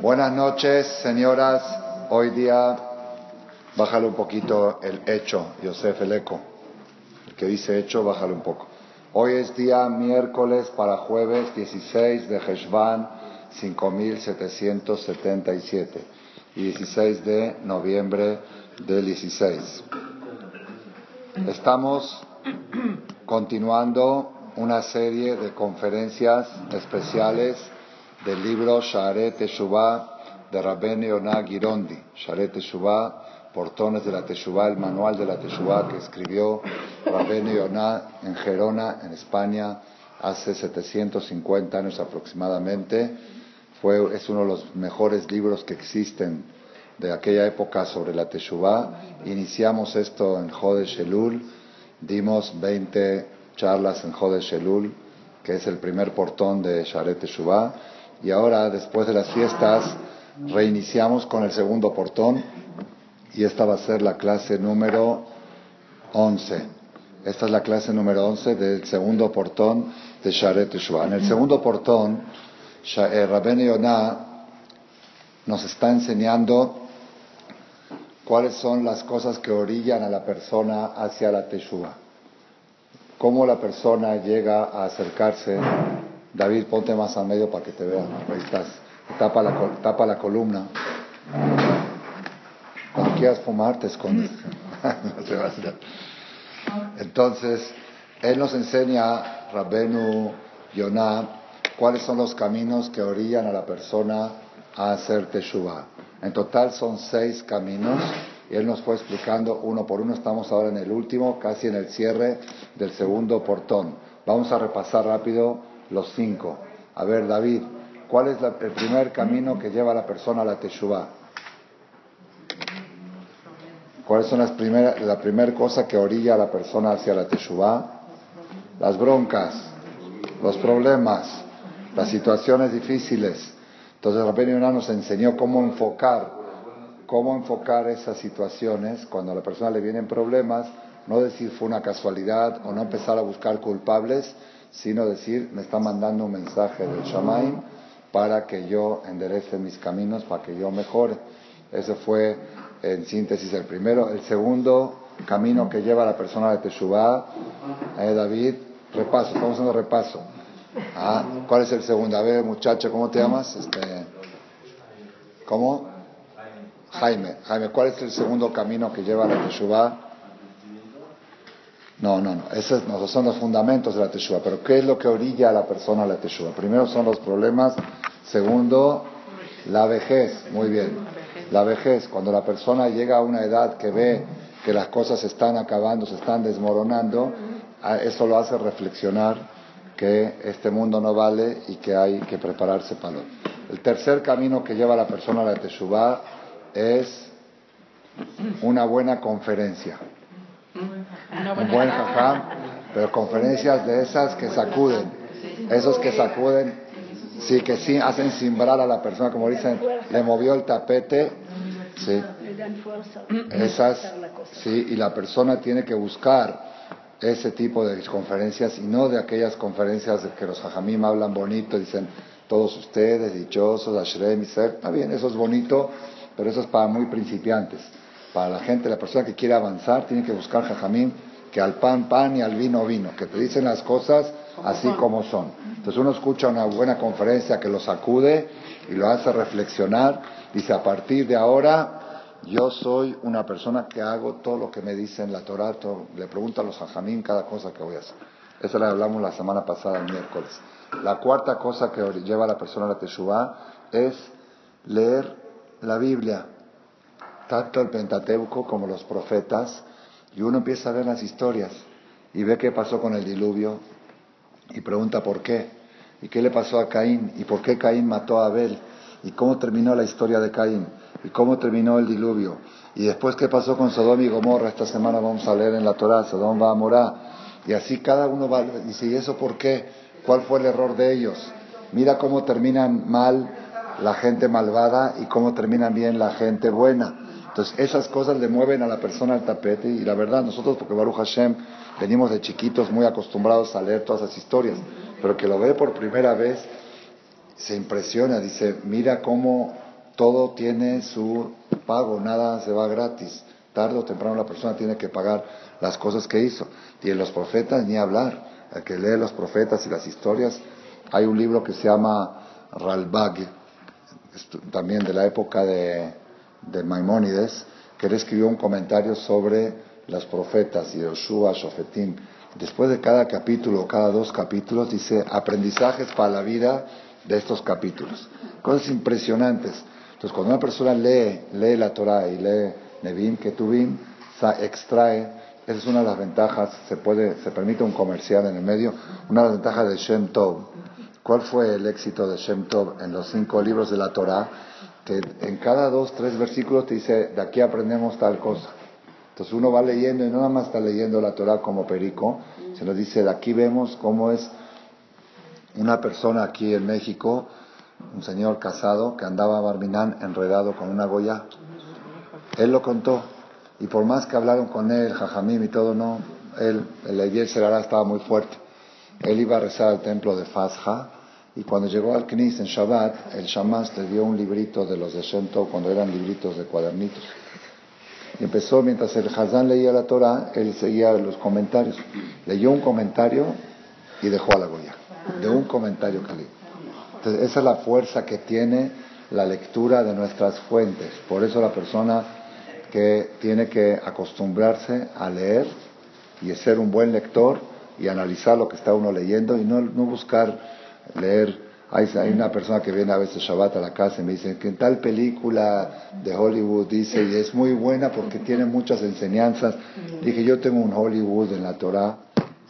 Buenas noches, señoras. Hoy día, bájale un poquito el hecho, Yosef el eco. El que dice hecho, bájale un poco. Hoy es día miércoles para jueves 16 de Heshvan 5777 y 16 de noviembre del 16. Estamos continuando una serie de conferencias especiales del libro Sharet Teshuvah de Rabben Yonah Girondi. Sharet Teshuvah, Portones de la Teshuvah, el manual de la Teshuvah que escribió Rabben Yonah en Gerona, en España, hace 750 años aproximadamente. Fue, es uno de los mejores libros que existen de aquella época sobre la Teshuvah. Iniciamos esto en Jodesh Elul, dimos 20 charlas en Jodesh Elul, que es el primer portón de Sharet Teshuvah y ahora, después de las fiestas, reiniciamos con el segundo portón y esta va a ser la clase número 11. Esta es la clase número 11 del segundo portón de Sharet Teshuvah. En el segundo portón, eh, Rabben Yonah nos está enseñando cuáles son las cosas que orillan a la persona hacia la Teshuvah. Cómo la persona llega a acercarse David, ponte más a medio para que te vean. Ahí estás. Tapa la, tapa la columna. Cuando quieras fumar, te escondes. Entonces, él nos enseña, Rabbenu Yonah, cuáles son los caminos que orillan a la persona a hacer Teshuvah. En total son seis caminos y él nos fue explicando uno por uno. Estamos ahora en el último, casi en el cierre del segundo portón. Vamos a repasar rápido los cinco. A ver, David, ¿cuál es el primer camino que lleva a la persona a la Teshuvah? ¿Cuáles son las primeras, la primera cosa que orilla a la persona hacia la Teshuvah? Las broncas, los problemas, las situaciones difíciles. Entonces, Rabbi Yonah nos enseñó cómo enfocar, cómo enfocar esas situaciones cuando a la persona le vienen problemas, no decir fue una casualidad o no empezar a buscar culpables, sino decir, me está mandando un mensaje del Shamaim para que yo enderece mis caminos, para que yo mejore. Ese fue, en síntesis, el primero. El segundo camino que lleva la persona de Teshuvah, eh, David, repaso, estamos haciendo repaso. Ah, ¿Cuál es el segundo? A ver, muchacho, ¿cómo te llamas? Este, ¿Cómo? Jaime. Jaime, ¿cuál es el segundo camino que lleva la Teshuvah? No, no, no. Esos son los fundamentos de la teshuva. Pero ¿qué es lo que orilla a la persona a la teshuva? Primero son los problemas. Segundo, la vejez. Muy bien. La vejez. Cuando la persona llega a una edad que ve que las cosas se están acabando, se están desmoronando, eso lo hace reflexionar que este mundo no vale y que hay que prepararse para lo. El tercer camino que lleva a la persona a la teshuva es una buena conferencia un buen jajam, pero conferencias de esas que sacuden, esos que sacuden, sí, que sí hacen simbrar a la persona, como dicen, le movió el tapete, sí, esas, sí, y la persona tiene que buscar ese tipo de conferencias y no de aquellas conferencias de que los jajamim hablan bonito, dicen todos ustedes, dichosos, Ashrem, está bien, eso es bonito, pero eso es para muy principiantes. Para la gente, la persona que quiere avanzar, tiene que buscar jajamim que al pan pan y al vino vino, que te dicen las cosas así como son. Entonces uno escucha una buena conferencia que lo sacude y lo hace reflexionar, dice a partir de ahora yo soy una persona que hago todo lo que me dicen la Torah, le pregunto a los hajamim cada cosa que voy a hacer. Eso le hablamos la semana pasada, el miércoles. La cuarta cosa que lleva a la persona a la Teshuvah es leer la Biblia, tanto el Pentateuco como los profetas, y uno empieza a ver las historias y ve qué pasó con el diluvio y pregunta por qué. ¿Y qué le pasó a Caín? ¿Y por qué Caín mató a Abel? ¿Y cómo terminó la historia de Caín? ¿Y cómo terminó el diluvio? Y después qué pasó con Sodom y Gomorra. Esta semana vamos a leer en la Torah, Sodom va a morar. Y así cada uno va, dice, ¿y eso por qué? ¿Cuál fue el error de ellos? Mira cómo terminan mal la gente malvada y cómo terminan bien la gente buena. Entonces, esas cosas le mueven a la persona al tapete y la verdad, nosotros, porque Baruch Hashem, venimos de chiquitos muy acostumbrados a leer todas esas historias, pero que lo ve por primera vez, se impresiona, dice, mira cómo todo tiene su pago, nada se va gratis. Tarde o temprano la persona tiene que pagar las cosas que hizo. Y en los profetas ni hablar. El que lee los profetas y las historias, hay un libro que se llama Ralbag, también de la época de, de Maimónides, que él escribió un comentario sobre los profetas, y Yoshua, Shofetim. Después de cada capítulo, cada dos capítulos, dice aprendizajes para la vida de estos capítulos. Cosas impresionantes. Entonces, cuando una persona lee, lee la Torah y lee Nevim, Ketuvim, extrae, esa es una de las ventajas, se puede, se permite un comercial en el medio, una de las ventajas de Shem Tov. ¿Cuál fue el éxito de Shem Tov en los cinco libros de la Torah? Que en cada dos, tres versículos te dice, de aquí aprendemos tal cosa. Entonces uno va leyendo y no nada más está leyendo la Torah como perico, se nos dice, de aquí vemos cómo es una persona aquí en México, un señor casado que andaba Barminán enredado con una goya. Él lo contó. Y por más que hablaron con él, Jajamim y todo, no, él, el Eyer Serara estaba muy fuerte. Él iba a rezar al templo de Fasja y cuando llegó al Knis en Shabbat, el Shamash le dio un librito de los de Shento cuando eran libritos de cuadernitos. Y empezó, mientras el Hazán leía la Torah, él seguía los comentarios. Leyó un comentario y dejó a la Goya. De un comentario que leí. Esa es la fuerza que tiene la lectura de nuestras fuentes. Por eso la persona que tiene que acostumbrarse a leer y ser un buen lector y analizar lo que está uno leyendo y no, no buscar leer. Hay, una persona que viene a veces Shabbat a la casa y me dice que en tal película de Hollywood dice y es muy buena porque tiene muchas enseñanzas. Dije, yo tengo un Hollywood en la Torah,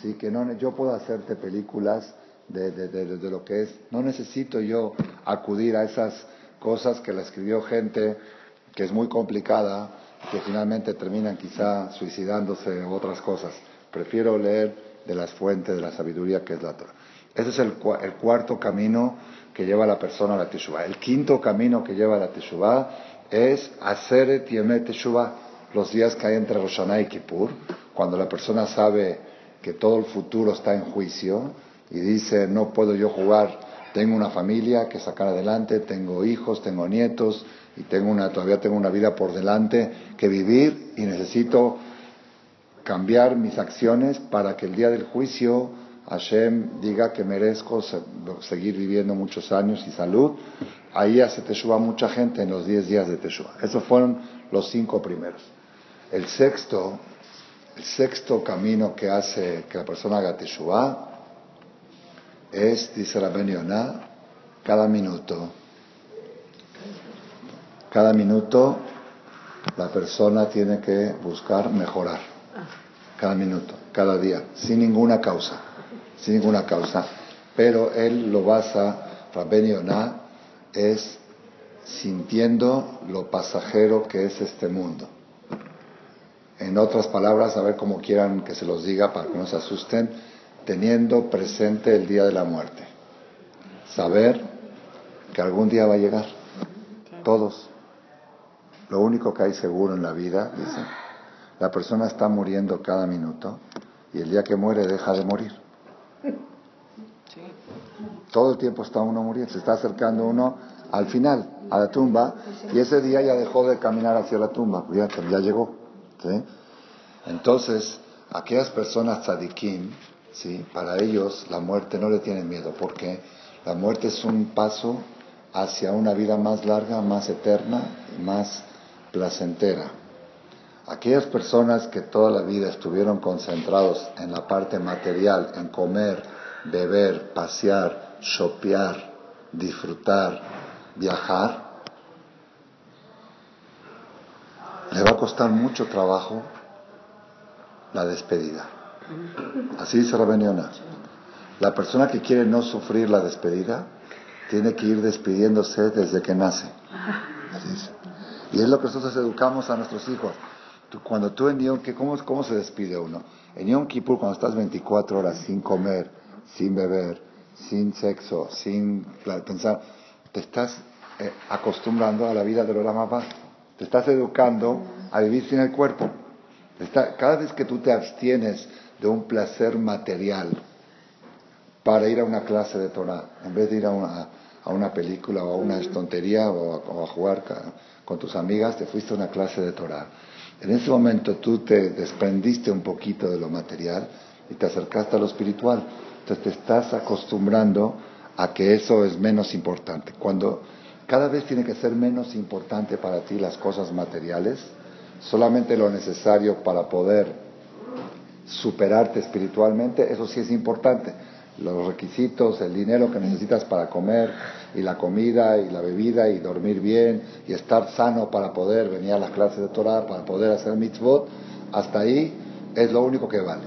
¿sí? que no, yo puedo hacerte películas de, de, de, lo que es. No necesito yo acudir a esas cosas que la escribió gente que es muy complicada, que finalmente terminan quizá suicidándose u otras cosas. Prefiero leer de las fuentes de la sabiduría que es la Torah. Ese es el, cuarto camino que lleva la persona a la Teshuvah. El quinto camino que lleva a la Teshuvah es hacer Yemet Teshuvah, los días que hay entre Rosh y Kippur, cuando la persona sabe que todo el futuro está en juicio, y dice, no puedo yo jugar, tengo una familia que sacar adelante, tengo hijos, tengo nietos y tengo una, todavía tengo una vida por delante que vivir y necesito cambiar mis acciones para que el día del juicio Hashem diga que merezco seguir viviendo muchos años y salud. Ahí hace Teshuvah mucha gente en los 10 días de Teshuvah. Esos fueron los cinco primeros. El sexto, el sexto camino que hace que la persona haga Teshuvah es, dice la Yonah, cada minuto. Cada minuto la persona tiene que buscar mejorar. Cada minuto, cada día, sin ninguna causa. Sin ninguna causa. Pero él lo basa, Rabben Yonah, es sintiendo lo pasajero que es este mundo. En otras palabras, a ver cómo quieran que se los diga para que no se asusten, teniendo presente el día de la muerte. Saber que algún día va a llegar. Todos. Lo único que hay seguro en la vida, dice, la persona está muriendo cada minuto y el día que muere deja de morir. Todo el tiempo está uno muriendo, se está acercando uno al final, a la tumba, y ese día ya dejó de caminar hacia la tumba, ya, llegó. Entonces, aquellas personas tzadikim, ¿sí? Para ellos la muerte no le tiene miedo, porque la muerte es un paso hacia una vida más larga, más eterna, más placentera. Aquellas personas que toda la vida estuvieron concentrados en la parte material, en comer, beber, pasear, shopear, disfrutar, viajar, le va a costar mucho trabajo la despedida. Así dice Rabeniona. La persona que quiere no sufrir la despedida tiene que ir despidiéndose desde que nace. Y es lo que nosotros educamos a nuestros hijos. Cuando tú en Yom ¿cómo, ¿cómo se despide uno? En Yom Kippur, cuando estás 24 horas sin comer, sin beber, sin sexo, sin pensar, te estás eh, acostumbrando a la vida de los más Te estás educando a vivir sin el cuerpo. cada vez que tú te abstienes de un placer material para ir a una clase de Torah, en vez de ir a, a una película o a una tontería o a, jugar con tus amigas, te fuiste a una clase de Torah. En ese momento tú te desprendiste un poquito de lo material y te acercaste a lo espiritual. Entonces te estás acostumbrando a que eso es menos importante. Cuando cada vez tiene que ser menos importante para ti las cosas materiales, solamente lo necesario para poder superarte espiritualmente, eso sí es importante. Los requisitos, el dinero que necesitas para comer, y la comida, y la bebida, y dormir bien, y estar sano para poder venir a las clases de Torah, para poder hacer mitzvot, hasta ahí es lo único que vale.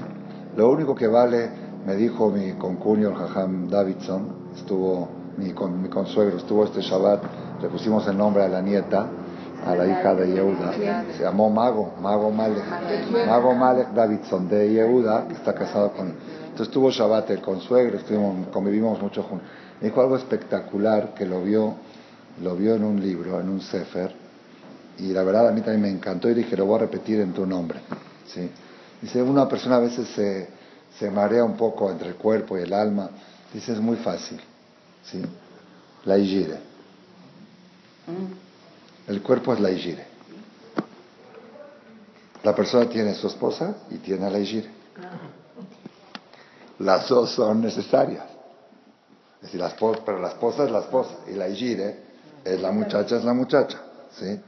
Lo único que vale, me dijo mi concuño, el Jajam Davidson, estuvo mi, con, mi consuegro, estuvo este Shabbat, le pusimos el nombre a la nieta, a la hija de Yehuda, se llamó Mago, Mago Malek, Mago Malek Davidson de Yehuda, que está casado con... Entonces tuvo Shabbat el consuegro, estuvimos, convivimos mucho juntos. Me dijo algo espectacular que lo vio, lo vio en un libro, en un sefer, y la verdad a mí también me encantó y dije, lo voy a repetir en tu nombre. ¿sí? Dice, una persona a veces se, se marea un poco entre el cuerpo y el alma. Dice, es muy fácil. ¿sí? La igire. Mm. El cuerpo es la igire. La persona tiene su esposa y tiene a la igire. Las dos son necesarias. Es decir, la esposa, pero la esposa es la esposa y la igire es la muchacha, es la muchacha. ¿sí?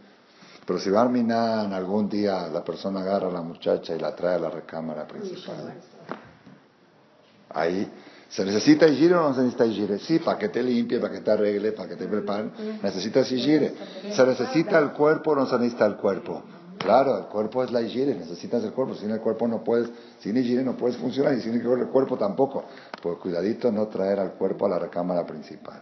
Pero si Barminan algún día la persona agarra a la muchacha y la trae a la recámara principal, ahí ¿Se necesita gire o no se necesita gire? Sí, para que te limpie, para que te arregle, para que te prepare. Necesitas gire. ¿Se necesita el cuerpo o no se necesita el cuerpo? Claro, el cuerpo es la higiene, necesitas el cuerpo. Sin el cuerpo no puedes, sin higiene no puedes funcionar y sin el cuerpo tampoco. Pues cuidadito no traer al cuerpo a la recámara principal.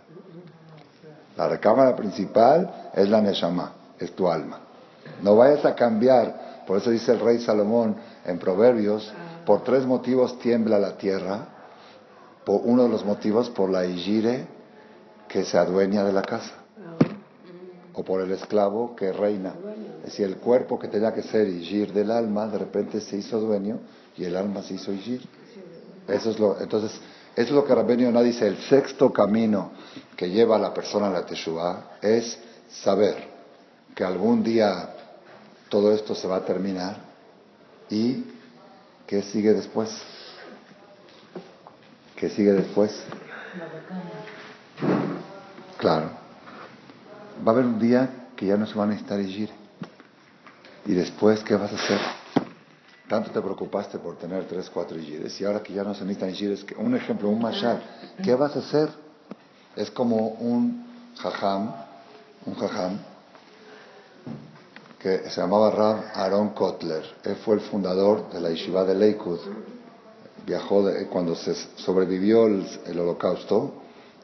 La recámara principal es la Neshama, es tu alma. No vayas a cambiar, por eso dice el rey Salomón en Proverbios, por tres motivos tiembla la tierra por uno de los motivos por la Igire que se adueña de la casa o por el esclavo que reina. Decir, el cuerpo que tenía que ser Igir del alma, de repente se hizo dueño y el alma se hizo Igir. Eso es lo, entonces, eso es lo que Rabbeinu no dice, el sexto camino que lleva a la persona a la Teshuvah es saber que algún día todo esto se va a terminar y que sigue después. ¿Qué sigue después? Claro. Va a haber un día que ya no se va a necesitar Igir. ¿Y después qué vas a hacer? Tanto te preocupaste por tener tres, cuatro Igires y ahora que ya no se necesitan Igires, un ejemplo, un mashal, ¿qué vas a hacer? Es como un jajam, un jajam, que se llamaba Rab Aaron Kotler. Él fue el fundador de la yeshiva de Lakewood viajó cuando se sobrevivió el, holocausto,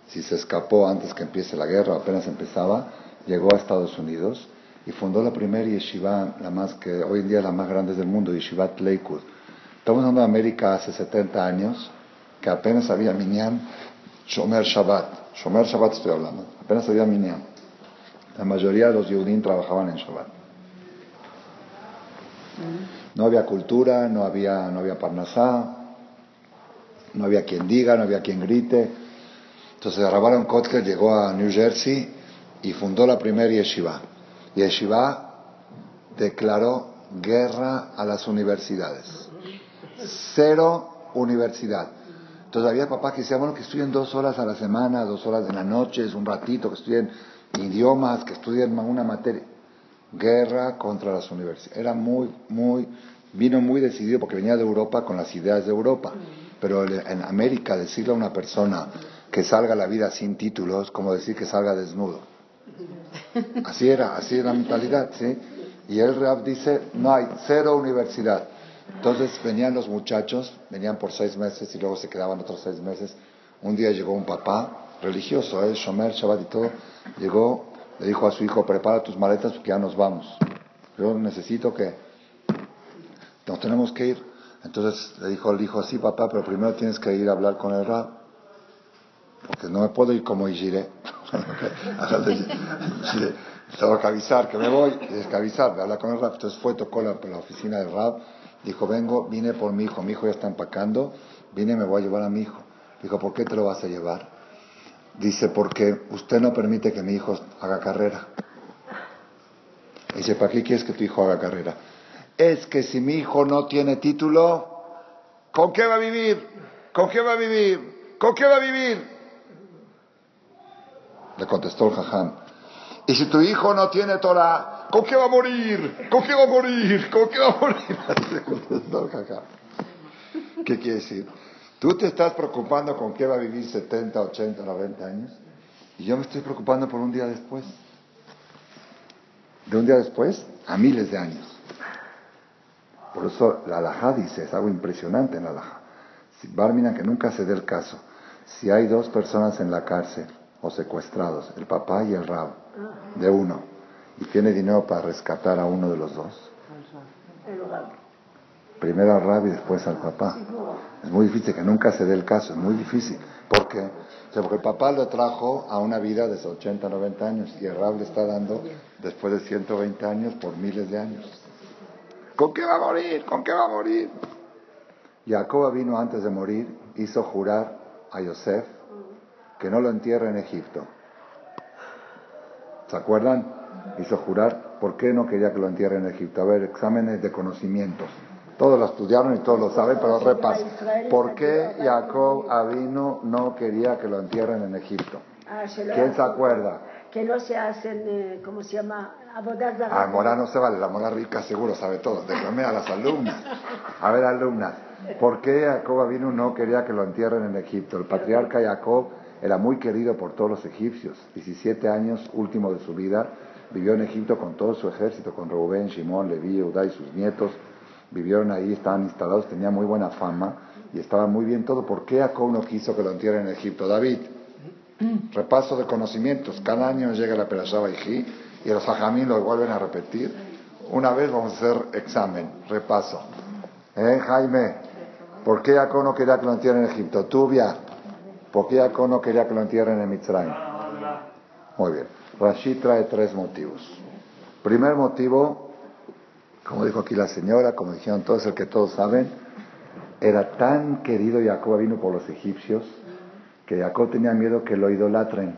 si se escapó antes que empiece la guerra, apenas empezaba, llegó a Estados Unidos y fundó la primera yeshiva, la más que hoy en día la más grande del mundo, Yeshivat Lakewood. Estamos hablando de América hace 70 años, que apenas había Minyan, Shomer Shabbat. Shomer Shabbat estoy hablando, apenas había Minyan. La mayoría de los Yehudim trabajaban en Shabbat. No había cultura, no había, no había parnasá, no había quien diga, no había quien grite. Entonces Rabban Kotler llegó a New Jersey y fundó la primera yeshiva. Yeshiva declaró guerra a las universidades. Cero universidad. Entonces había papás que decían, bueno, que estudien dos horas a la semana, dos horas de la noche, un ratito, que estudien idiomas, que estudien una materia. Guerra contra las universidades. Era muy, muy, vino muy decidido porque venía de Europa con las ideas de Europa. Pero en América decirle a una persona que salga a la vida sin títulos, como decir que salga desnudo. Así era, así era la mentalidad, ¿sí? Y el Rab dice, no hay, cero universidad. Entonces venían los muchachos, venían por seis meses y luego se quedaban otros seis meses. Un día llegó un papá religioso, ¿eh? Shomer, Shabbat y todo, llegó, le dijo a su hijo, prepara tus maletas porque ya nos vamos. Yo necesito que, nos tenemos que ir. Entonces le dijo el hijo, sí papá, pero primero tienes que ir a hablar con el rab, porque no me puedo ir como Ijire. Tengo que avisar que me voy, tienes que avisar, hablar con el rab. Entonces fue, tocó la, la oficina del rab, dijo, vengo, vine por mi hijo, mi hijo ya está empacando, vine, me voy a llevar a mi hijo. Dijo, ¿por qué te lo vas a llevar? Dice, porque usted no permite que mi hijo haga carrera. Dice, ¿para qué quieres que tu hijo haga carrera? Es que si mi hijo no tiene título, ¿con qué va a vivir? ¿Con qué va a vivir? ¿Con qué va a vivir? Le contestó el jajam. Y si tu hijo no tiene Torah, ¿con qué va a morir? ¿Con qué va a morir? ¿Con qué va a morir? Le contestó el jajam. ¿Qué quiere decir? Tú te estás preocupando con qué va a vivir 70, 80, 90 años. Y yo me estoy preocupando por un día después. De un día después a miles de años. Por eso la alajá dice, es algo impresionante en la alajá. Si Barmina, que nunca se dé el caso, si hay dos personas en la cárcel o secuestrados, el papá y el rab, de uno, y tiene dinero para rescatar a uno de los dos, primero al rab y después al papá. Es muy difícil que nunca se dé el caso, es muy difícil. ¿Por qué? porque el papá lo trajo a una vida de 80, 90 años y el rab le está dando después de 120 años por miles de años. ¿Con qué va a morir? ¿Con qué va a morir? Jacob vino antes de morir, hizo jurar a Yosef que no lo entierre en Egipto. ¿Se acuerdan? Hizo jurar, ¿por qué no quería que lo entierre en Egipto? A ver, exámenes de conocimientos. Todos lo estudiaron y todos lo saben, pero repaso. ¿Por qué Jacob Avino no quería que lo entierren en Egipto? ¿Quién se acuerda? Que no se hacen, eh, ¿cómo se llama? Ah, Mora no se vale, la Mora rica seguro sabe todo. Déjame a las alumnas. A ver, alumnas, ¿por qué Jacob Avino no quería que lo entierren en Egipto? El patriarca Jacob era muy querido por todos los egipcios. 17 años, último de su vida, vivió en Egipto con todo su ejército, con Rubén, Shimón, Leví, Udá y sus nietos vivieron ahí, estaban instalados, tenía muy buena fama y estaba muy bien todo. ¿Por qué Jacob no quiso que lo entierren en Egipto? David, repaso de conocimientos. Cada año llega la Perashá y los ajamín lo vuelven a repetir. Una vez vamos a hacer examen, repaso. ¿Eh, Jaime? ¿Por qué Jacob no quería que lo entierren en Egipto? Tubia, ¿por qué Jacob no quería que lo entierren en Mitzrayim? Muy bien. Rashid trae tres motivos. Primer motivo, como dijo aquí la señora, como dijeron todos, el que todos saben, era tan querido Jacob vino por los egipcios que Jacob tenía miedo que lo idolatren.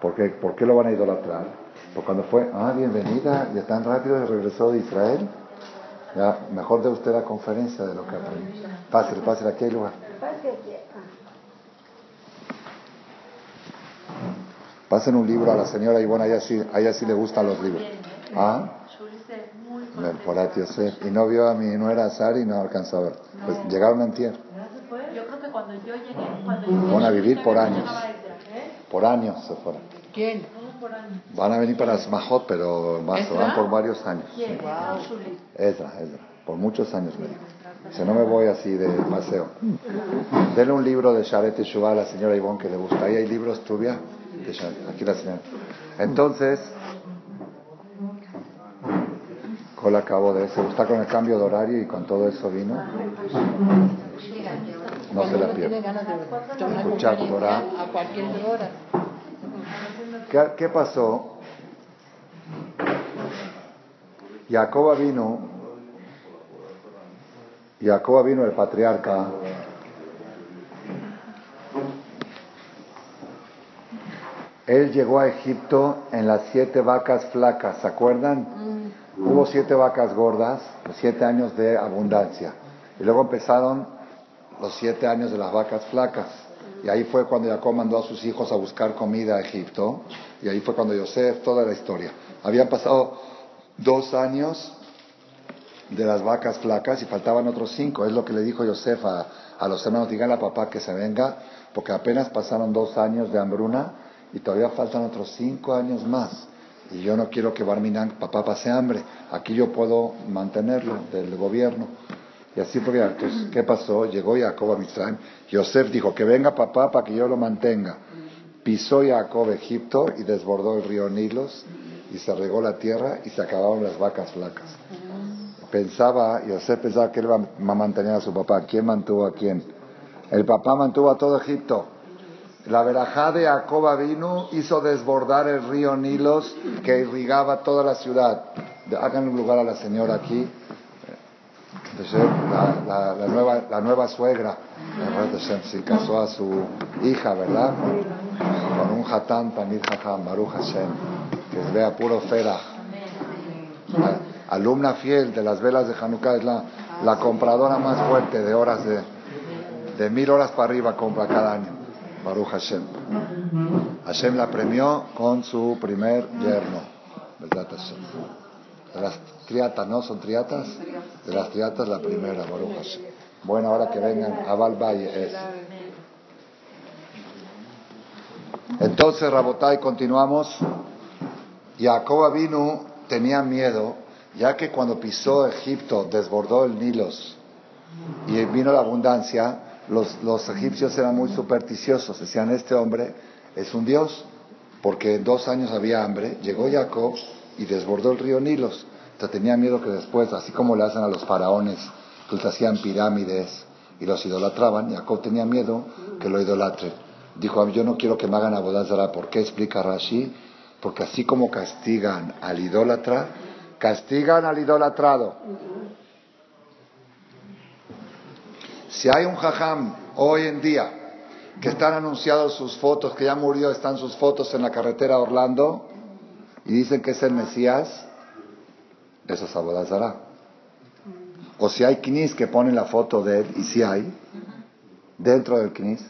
¿Por qué, ¿Por qué lo van a idolatrar? Porque cuando fue, ah, bienvenida, ya tan rápido regresó de Israel. Mejor de usted la conferencia de lo que aprendió. Pásale, pásale, aquí hay lugar. Pasen un libro a la señora Ivona, a ella sí, a ella sí le gustan los libros. ¿Ah? Y no vio a mi nuera Sari y no alcanzó a ver. Pues llegaron a Antier. Yo creo que cuando yo llegué, cuando Van a vivir por años. Por años se fueron. ¿Quién? Van a venir para Smajot, pero más, van por varios años. ¿Quién? Ezra, Ezra. Por muchos años me dijo. Si no me voy así de paseo. Denle un libro de Sharet Shubá a la señora Ivonne que le gusta. Ahí hay libros, Tubia. Aquí la. Entonces, la acabó de eso. Está con el cambio de horario y con todo eso vino. No se la pierde. Escuchar Torah. ¿Qué, ¿Qué pasó? Jacoba vino, Jacoba vino el patriarca, él llegó a Egipto en las siete vacas flacas, ¿se acuerdan? Hubo siete vacas gordas, siete años de abundancia. Y luego empezaron los siete años de las vacas flacas. Y ahí fue cuando Jacob mandó a sus hijos a buscar comida a Egipto. Y ahí fue cuando Yosef, toda la historia. Habían pasado dos años de las vacas flacas y faltaban otros cinco. Es lo que le dijo Yosef a, a los hermanos, díganle a papá que se venga, porque apenas pasaron dos años de hambruna y todavía faltan otros cinco años más y yo no quiero que Barminan, papá pase hambre, aquí yo puedo mantenerlo del gobierno. Y así fue, entonces, ¿qué pasó? Llegó Jacob a Mitzrayim, Yosef dijo, que venga papá para que yo lo mantenga. Pisó Jacob Egipto y desbordó el río Nilos y se regó la tierra y se acabaron las vacas flacas. Pensaba, Yosef pensaba que él iba a mantener a su papá. ¿Quién mantuvo a quién? El papá mantuvo a todo Egipto. La verajá de Jacoba vino, hizo desbordar el río Nilos que irrigaba toda la ciudad. Hagan un lugar a la señora aquí, la, nueva, la nueva suegra. Se casó a su hija, ¿verdad? Con un hatán tamil jajam, Baruch Hashem, que vea puro fera. Alumna fiel de las velas de Hanukkah es la, la compradora más fuerte de horas de, de mil horas para arriba compra cada año. Baruch Hashem. Hashem la premió con su primer yerno. De las triatas, ¿no? ¿Son triatas? De las triatas la primera, Baruch Hashem. Bueno, ahora que vengan a Valvalle es. Entonces, Rabotai, continuamos. Jacob vino, tenía miedo, ya que cuando pisó Egipto desbordó el Nilos y vino la abundancia, los, egipcios eran muy supersticiosos. Decían, este hombre es un dios, porque en dos años había hambre. Llegó Jacob y desbordó el río Nilos. Entonces tenía miedo que después, así como le hacen a los faraones, que les hacían pirámides y los idolatraban, Jacob tenía miedo que lo idolatren. Dijo, yo no quiero que me hagan abodazara. ¿Por qué? Explica Rashi. Porque así como castigan al idólatra, castigan al idolatrado. Si hay un jajam hoy en día que están anunciados sus fotos, que ya murió, están sus fotos en la carretera Orlando y dicen que es el Mesías, eso es Abodazara. O si hay knis que ponen la foto de él, y si hay, dentro del knis,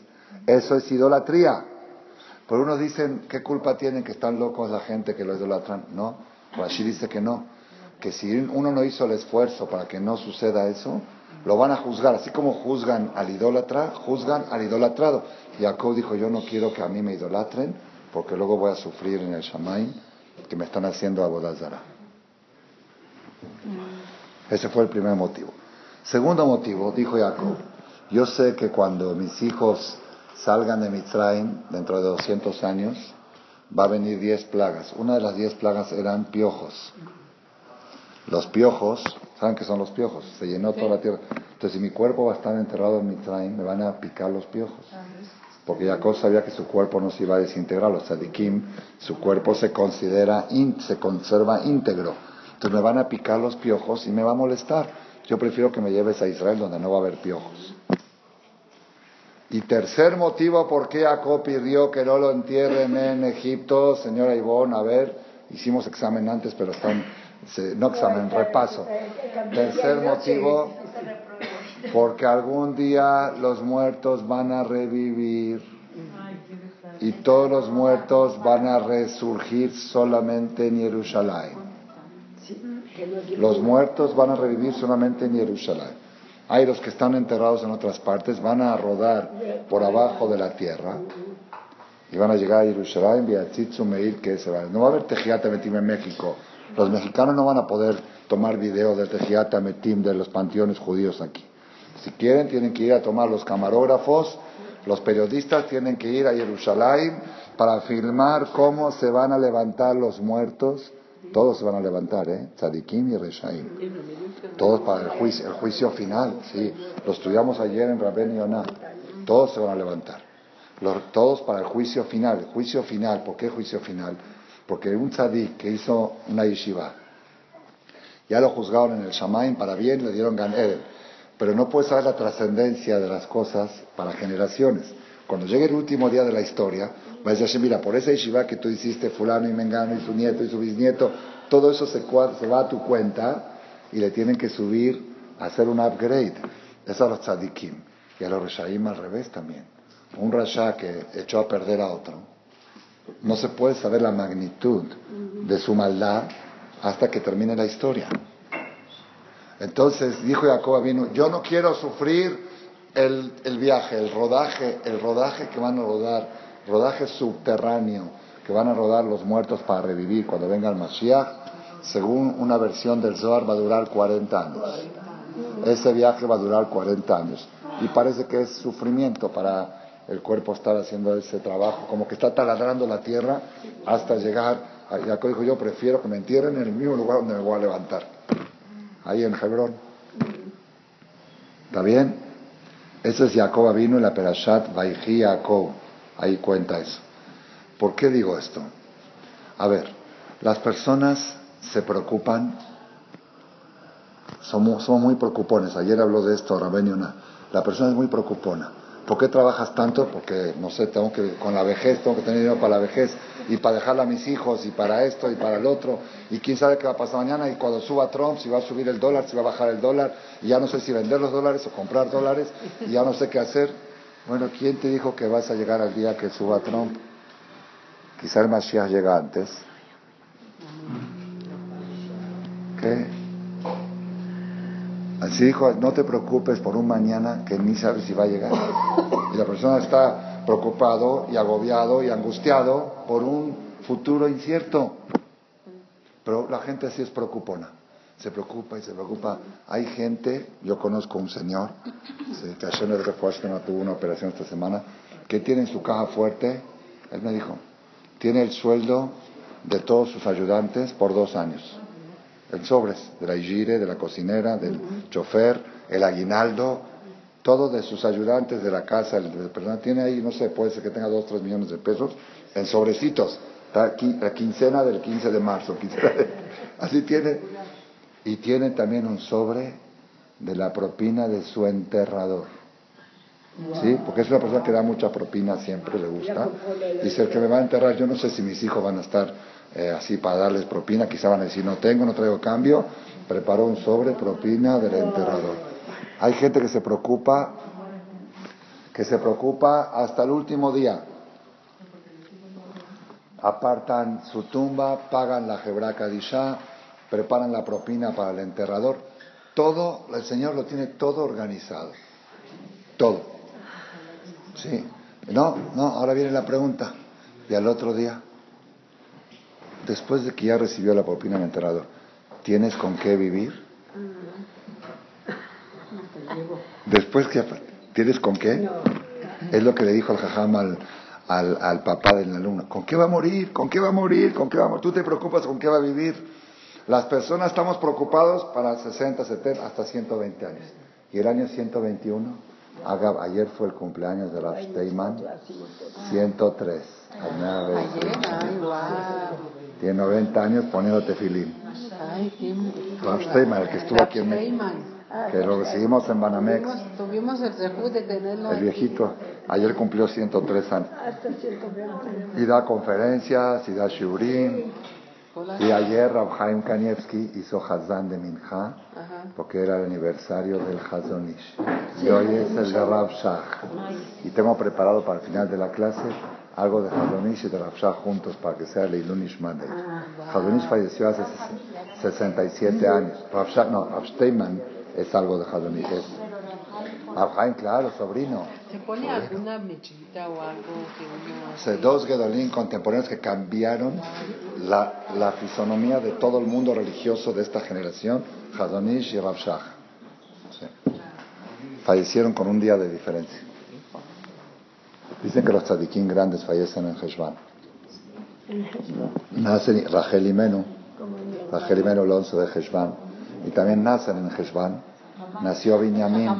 eso es idolatría. Pero unos dicen, ¿qué culpa tienen que están locos la gente que lo idolatran? No, Rashi dice que no, que si uno no hizo el esfuerzo para que no suceda eso, lo van a juzgar, así como juzgan al idólatra, juzgan al idolatrado. Jacob dijo, yo no quiero que a mí me idolatren, porque luego voy a sufrir en el Shamaim, que me están haciendo abodazara. Mm. Ese fue el primer motivo. Segundo motivo, dijo Jacob, yo sé que cuando mis hijos salgan de Mitzrayim, dentro de 200 años, va a venir 10 plagas. Una de las 10 plagas eran piojos. Los piojos, ¿saben qué son los piojos? Se llenó toda la tierra. Entonces, si mi cuerpo va a estar enterrado en mi train, me van a picar los piojos. Porque Jacob sabía que su cuerpo no se iba a desintegrar. Los tzadikim, su cuerpo se considera, se conserva íntegro. Entonces me van a picar los piojos y me va a molestar. Yo prefiero que me lleves a Israel donde no va a haber piojos. Y tercer motivo por qué Jacob pidió que no lo entierren en Egipto, señora Ivonne, a ver, hicimos examen antes, pero están no examen, repaso. Tercer motivo, porque algún día los muertos van a revivir y todos los muertos van a resurgir solamente en Jerusalén. Los muertos van a revivir solamente en Jerusalén. Hay los que están enterrados en otras partes, van a rodar por abajo de la tierra y van a llegar a Jerusalén, Meir, que va. No va a haber Tejiata en México los mexicanos no van a poder tomar video del Tejiata Metim de los panteones judíos aquí. Si quieren, tienen que ir a tomar los camarógrafos, los periodistas tienen que ir a Jerusalén para filmar cómo se van a levantar los muertos. Todos se van a levantar, ¿eh? Tzadikim y Reshaim. Todos para el juicio, el juicio final, sí. Lo estudiamos ayer en Rabén Yonah. Todos se van a levantar. todos para el juicio final. El juicio final, ¿por qué juicio final? Porque un tzadik que hizo una yeshiva, ya lo juzgaron en el Shamaim para bien, le dieron Gan. Pero no puede saber la trascendencia de las cosas para generaciones. Cuando llegue el último día de la historia, va a decir, mira, por esa yeshiva que tú hiciste, fulano y mengano y su nieto y su bisnieto, todo eso se, se va a tu cuenta y le tienen que subir a hacer un upgrade. Eso a los tzadikim. Y a los reshaim al revés también. Un rasha que echó a perder a otro no se puede saber la magnitud de su maldad hasta que termine la historia. Entonces dijo Jacob vino, yo no quiero sufrir el, el, viaje, el rodaje, el rodaje que van a rodar, rodaje subterráneo que van a rodar los muertos para revivir cuando venga el Mashiach, según una versión del Zohar va a durar 40 años. Ese viaje va a durar 40 años. Y parece que es sufrimiento para el cuerpo estar haciendo ese trabajo, como que está taladrando la tierra hasta llegar. A, Jacob dijo, yo prefiero que me entierren en el mismo lugar donde me voy a levantar, ahí en Hebrón. ¿Está bien? Eso es Jacob vino en la Perashat Vaihi Jacob. Ahí cuenta eso. ¿Por qué digo esto? A ver, las personas se preocupan, somos, muy preocupones. Ayer habló de esto Rabén La persona es muy preocupona. ¿Por qué trabajas tanto? Porque, no sé, tengo que, con la vejez, tengo que tener dinero para la vejez y para dejarla a mis hijos y para esto y para el otro. Y quién sabe qué va a pasar mañana y cuando suba Trump, si va a subir el dólar, si va a bajar el dólar. Y ya no sé si vender los dólares o comprar dólares y ya no sé qué hacer. Bueno, ¿quién te dijo que vas a llegar al día que suba Trump? Quizá el Mashiach llega antes. ¿Qué? Así dijo, no te preocupes por un mañana que ni sabes si va a llegar. Y la persona está preocupado y agobiado y angustiado por un futuro incierto. Pero la gente así es preocupona. Se preocupa y se preocupa. Hay gente, yo conozco un señor, que ayer me que no tuvo una operación esta semana, que tiene en su caja fuerte, él me dijo, tiene el sueldo de todos sus ayudantes por dos años el sobres, de la higire, de la cocinera, del chofer, el aguinaldo, todo de sus ayudantes de la casa, el, persona tiene ahí, no sé, puede ser que tenga dos, tres millones de pesos en sobrecitos, la quincena del 15 de marzo, así tiene, y tiene también un sobre de la propina de su enterrador. ¿Sí? Porque es una persona que da mucha propina, siempre le gusta. Dice, el que me va a enterrar, yo no sé si mis hijos van a estar eh, así para darles propina, quizá van a decir, no tengo, no traigo cambio, preparó un sobre propina del enterrador. Hay gente que se preocupa, que se preocupa hasta el último día. Apartan su tumba, pagan la jebraca Isha, preparan la propina para el enterrador. Todo, el Señor lo tiene todo organizado. Todo. Sí. No, no, ahora viene la pregunta. Y al otro día, después de que ya recibió la propina del enterrador, ¿tienes con qué vivir? Después que tienes con qué, es lo que le dijo el jajam al, al, papá del alumno. ¿Con qué va a morir? ¿Con qué va a morir? ¿Con qué va a morir? Tú te preocupas con qué va a vivir. Las personas estamos preocupados para 60, 70, hasta 120 años. Y el año 121, ayer fue el cumpleaños de Rav Steyman, 103. Tiene 90 años poniendo tefilín. Rav Steyman, el que estuvo aquí en México. Que lo recibimos en Banamex. Tuvimos el de tenerlo. El viejito. Ayer cumplió 103 años. Y da conferencias, y da shiurim. Y ayer Rav Haim Kanievski hizo Hazán de Minja, porque era el aniversario del Hazonish. Y hoy es el de Rav Shach. Y tengo preparado para el final de la clase algo de Hazonish y de Rav Shach juntos para que sea el Ilunish Monday. Hazonish falleció hace 67 años. Rav Shach, no, Rav Steinman es algo de Hazonish. Es claro, sobrino. ¿Se pone alguna mechita o algo que uno... Dos Gedolín contemporáneos que cambiaron la, la, fisonomía de todo el mundo religioso de esta generación, Hadonish y Rav Shach. Fallecieron con un día de diferencia. Dicen que los tzadikim grandes fallecen en Heshvan. Nacen Rachel y Menu, Rachel y Menu el 11 de Heshvan, y también nacen en Heshvan. Nació Binyamin,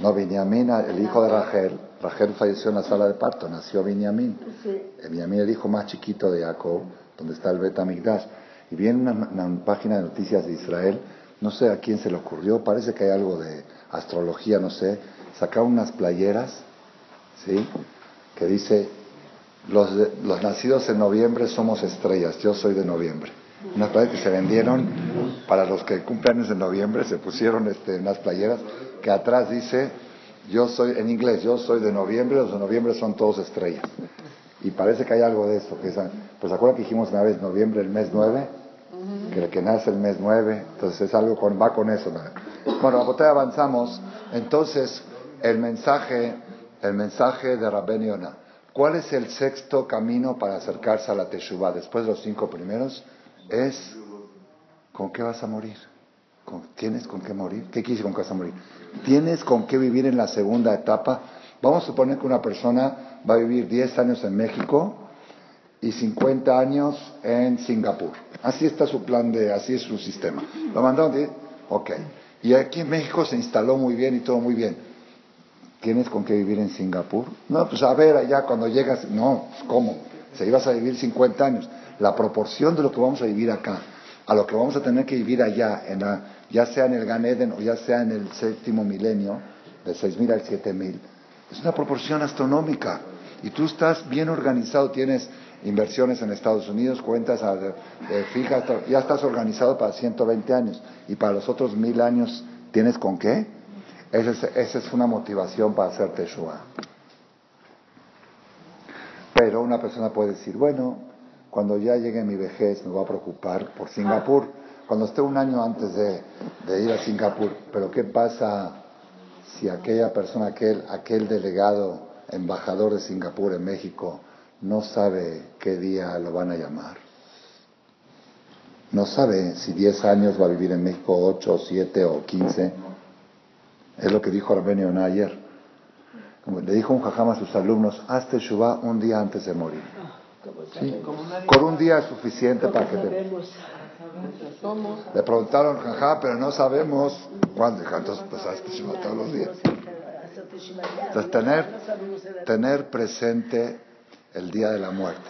no Binyamin, el hijo de Rachel. Rachel falleció en la sala de parto, nació Binyamin. Binyamin, el hijo más chiquito de Jacob, donde está el Bet Amigdash. Y viene una, una, página de noticias de Israel, no sé a quién se le ocurrió, parece que hay algo de astrología, no sé, sacaron unas playeras, ¿sí? Que dice, los, los nacidos en noviembre somos estrellas, yo soy de noviembre. Unas playeras que se vendieron para los que cumplen en noviembre, se pusieron este, unas playeras que atrás dice, yo soy, en inglés, yo soy de noviembre, los de noviembre son todos estrellas. Y parece que hay algo de eso. Que pues acuerdan que dijimos una vez noviembre, el mes 9, que el que nace el mes 9, entonces es algo con, va con eso. Bueno, a avanzamos. Entonces, el mensaje, el mensaje de Rabben Yonah. ¿Cuál es el sexto camino para acercarse a la Teshuvah? Después de los cinco primeros, es ¿con qué vas a morir? ¿Tienes con qué morir? ¿Qué quieres con qué vas a morir? ¿Tienes con qué vivir en la segunda etapa? Vamos a suponer que una persona va a vivir 10 años en México y 50 años en Singapur. Así está su plan de, así es su sistema. Lo mandaron, ok. Y aquí en México se instaló muy bien y todo muy bien. ¿Tienes con qué vivir en Singapur? No, pues a ver, allá cuando llegas, no, pues, ¿cómo? Se ibas a vivir 50 años. La proporción de lo que vamos a vivir acá a lo que vamos a tener que vivir allá, en la, ya sea en el Gan Eden o ya sea en el séptimo milenio, de 6.000 al 7.000. Es una proporción astronómica. Y tú estás bien organizado, tienes inversiones en Estados Unidos, cuentas fijas, ya estás organizado para 120 años. Y para los otros mil años, ¿tienes con qué? Esa es, una motivación para hacer Teshua. Pero una persona puede decir, bueno, cuando ya llegue mi vejez me voy a preocupar por Singapur, cuando esté un año antes de, ir a Singapur, pero ¿qué pasa si aquella persona, aquel, aquel delegado, embajador de Singapur en México, no sabe qué día lo van a llamar? No sabe si 10 años va a vivir en México, 8, 7 o 15. Es lo que dijo Arbenio ayer. Le dijo un jajam a sus alumnos, hazte Shubá un día antes de morir. Con un día es suficiente para que te... Le preguntaron, jajá, pero no sabemos cuándo. Entonces, pues hazte Shubá todos los días. Entonces, tener, tener presente el día de la muerte.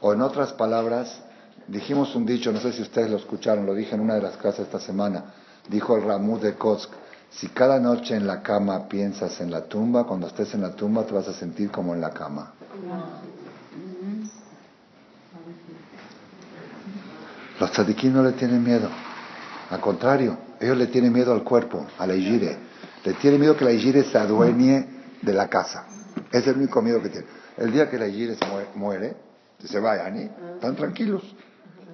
O en otras palabras, dijimos un dicho, no sé si ustedes lo escucharon, lo dije en una de las clases esta semana, dijo el Ramú de Kosk, si cada noche en la cama piensas en la tumba, cuando estés en la tumba te vas a sentir como en la cama. Los tzadikim no le tienen miedo. Al contrario, ellos le tienen miedo al cuerpo, a la igire. Le tienen miedo que la igire se adueñe de la casa. Es el único miedo que tienen. El día que la igire se muere, se vayan, ¿eh? están tranquilos.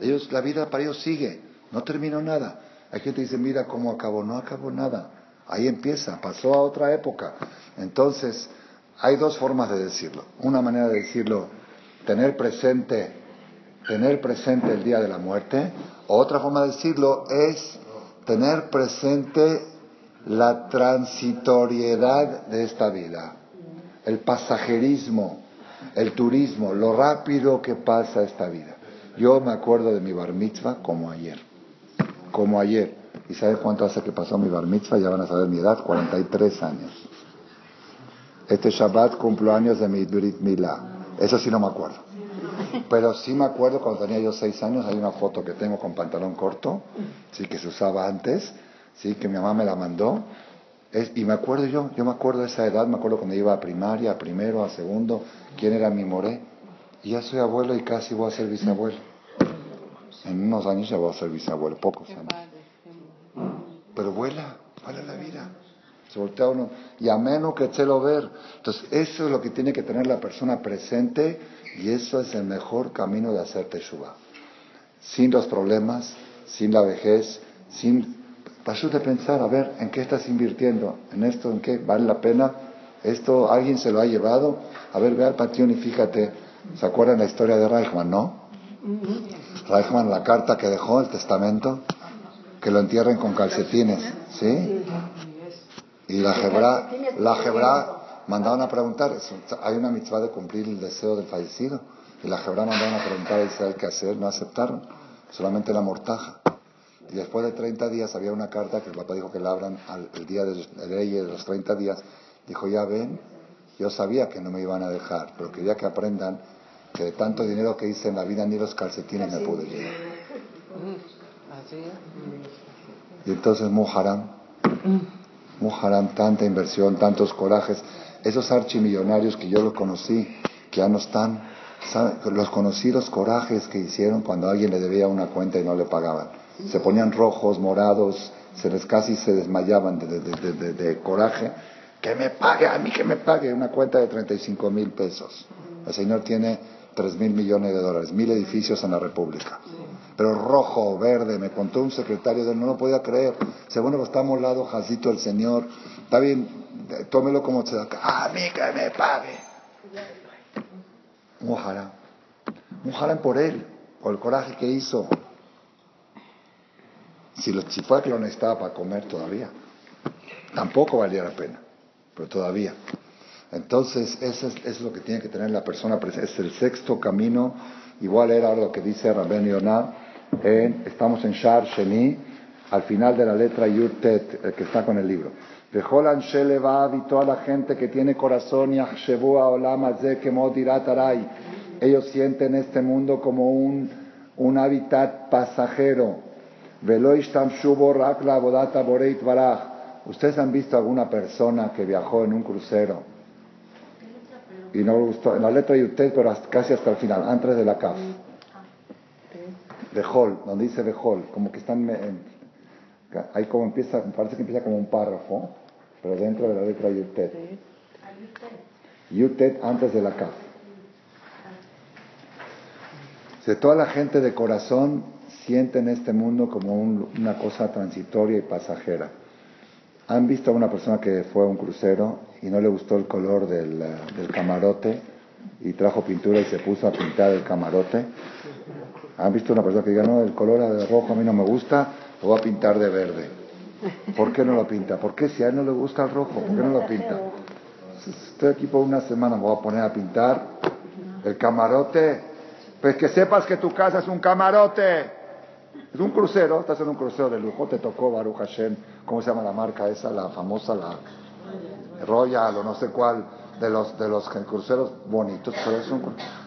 Ellos, la vida para ellos sigue, no terminó nada. Hay gente que dice, mira cómo acabó, no acabó nada. Ahí empieza, pasó a otra época. Entonces, hay dos formas de decirlo. Una manera de decirlo, tener presente, tener presente el día de la muerte. Otra forma de decirlo es tener presente la transitoriedad de esta vida, el pasajerismo, el turismo, lo rápido que pasa esta vida. Yo me acuerdo de mi bar mitzvah como ayer, como ayer. ¿Y sabe cuánto hace que pasó mi bar mitzvah? Ya van a saber mi edad, 43 años. Este Shabbat cumplo años de mi Brit Milá. Eso sí no me acuerdo. Pero sí me acuerdo cuando tenía yo 6 años, hay una foto que tengo con pantalón corto, sí, que se usaba antes, sí, que mi mamá me la mandó. y me acuerdo yo, yo me acuerdo de esa edad, me acuerdo cuando iba a primaria, a primero, a segundo, quién era mi moré. Y ya soy abuelo y casi voy a ser bisabuelo. En unos años ya voy a ser bisabuelo, pocos años. Pero vuela, vuela la vida. Se voltea uno. Y a menos que te lo ver. Entonces, eso es lo que tiene que tener la persona presente y eso es el mejor camino de hacer teshuva. Sin los problemas, sin la vejez, sin... Paso de pensar, a ver, ¿en qué estás invirtiendo? ¿En esto? ¿En qué? ¿Vale la pena? ¿Esto alguien se lo ha llevado? A ver, ve al panteón y fíjate. ¿Se acuerdan la historia de Reichmann, no? Reichmann, la carta que dejó, el testamento que lo entierren con calcetines, ¿sí? Y la Jebra, la Jebra mandaron a preguntar, hay una mitzvah de cumplir el deseo del fallecido, y la Jebra mandaron a preguntar a Israel qué hacer, no aceptaron, solamente la mortaja. Y después de 30 días había una carta que el papá dijo que la abran al, el día de, de los 30 días. Dijo, ya ven, yo sabía que no me iban a dejar, pero quería que aprendan que de tanto dinero que hice en la vida ni los calcetines me pude llevar. Y entonces Muharam, Muharam, tanta inversión, tantos corajes, esos archimillonarios que yo los conocí, que ya no están, los conocí los corajes que hicieron cuando alguien le debía una cuenta y no le pagaban. Se ponían rojos, morados, se les casi se desmayaban de, de coraje. Que me pague, a mí que me pague una cuenta de 35 mil pesos. El Señor tiene 3 mil millones de dólares, mil edificios en la República pero rojo, verde, me contó un secretario de él, no lo podía creer. Dice, bueno, pues está molado, Jacito el Señor, está bien, tómelo como se da. A mí que me pague. Mujarán. Mujarán por él, por el coraje que hizo. Si, lo, si fuera que lo necesitaba para comer todavía, tampoco valía la pena, pero todavía. Entonces, eso es, lo que tiene que tener la persona Es el sexto camino. Igual era lo que dice Rabén Yonah estamos en Shar Sheni, al final de la letra Yurtet, el que está con el libro. Bejolan Shelevad y toda la gente que tiene corazón y Olam Tarai. Ellos sienten este mundo como un, un hábitat pasajero. ¿Ustedes han visto alguna persona que viajó en un crucero y no gustó? En la letra de usted, pero casi hasta el final, antes de la CAF. Bejol, donde dice Bejol, como que están... ahí como empieza, parece que empieza como un párrafo, pero dentro de la letra Yutet. Yutet antes de la CAF. Si toda la gente de corazón siente en este mundo como una cosa transitoria y pasajera. ¿Han visto a una persona que fue a un crucero y no le gustó el color del, del camarote y trajo pintura y se puso a pintar el camarote? ¿Han visto una persona que diga, no, el color de rojo a mí no me gusta, lo voy a pintar de verde? ¿Por qué no lo pinta? ¿Por qué si a él no le gusta el rojo? ¿Por qué no lo pinta? Estoy aquí por una semana, me voy a poner a pintar el camarote. Pues que sepas que tu casa es un camarote. Es un crucero, estás en un crucero de lujo, te tocó Baruch Hashem, ¿cómo se llama la marca esa? La famosa, la Royal o no sé cuál, de los, de los cruceros bonitos, pero es un,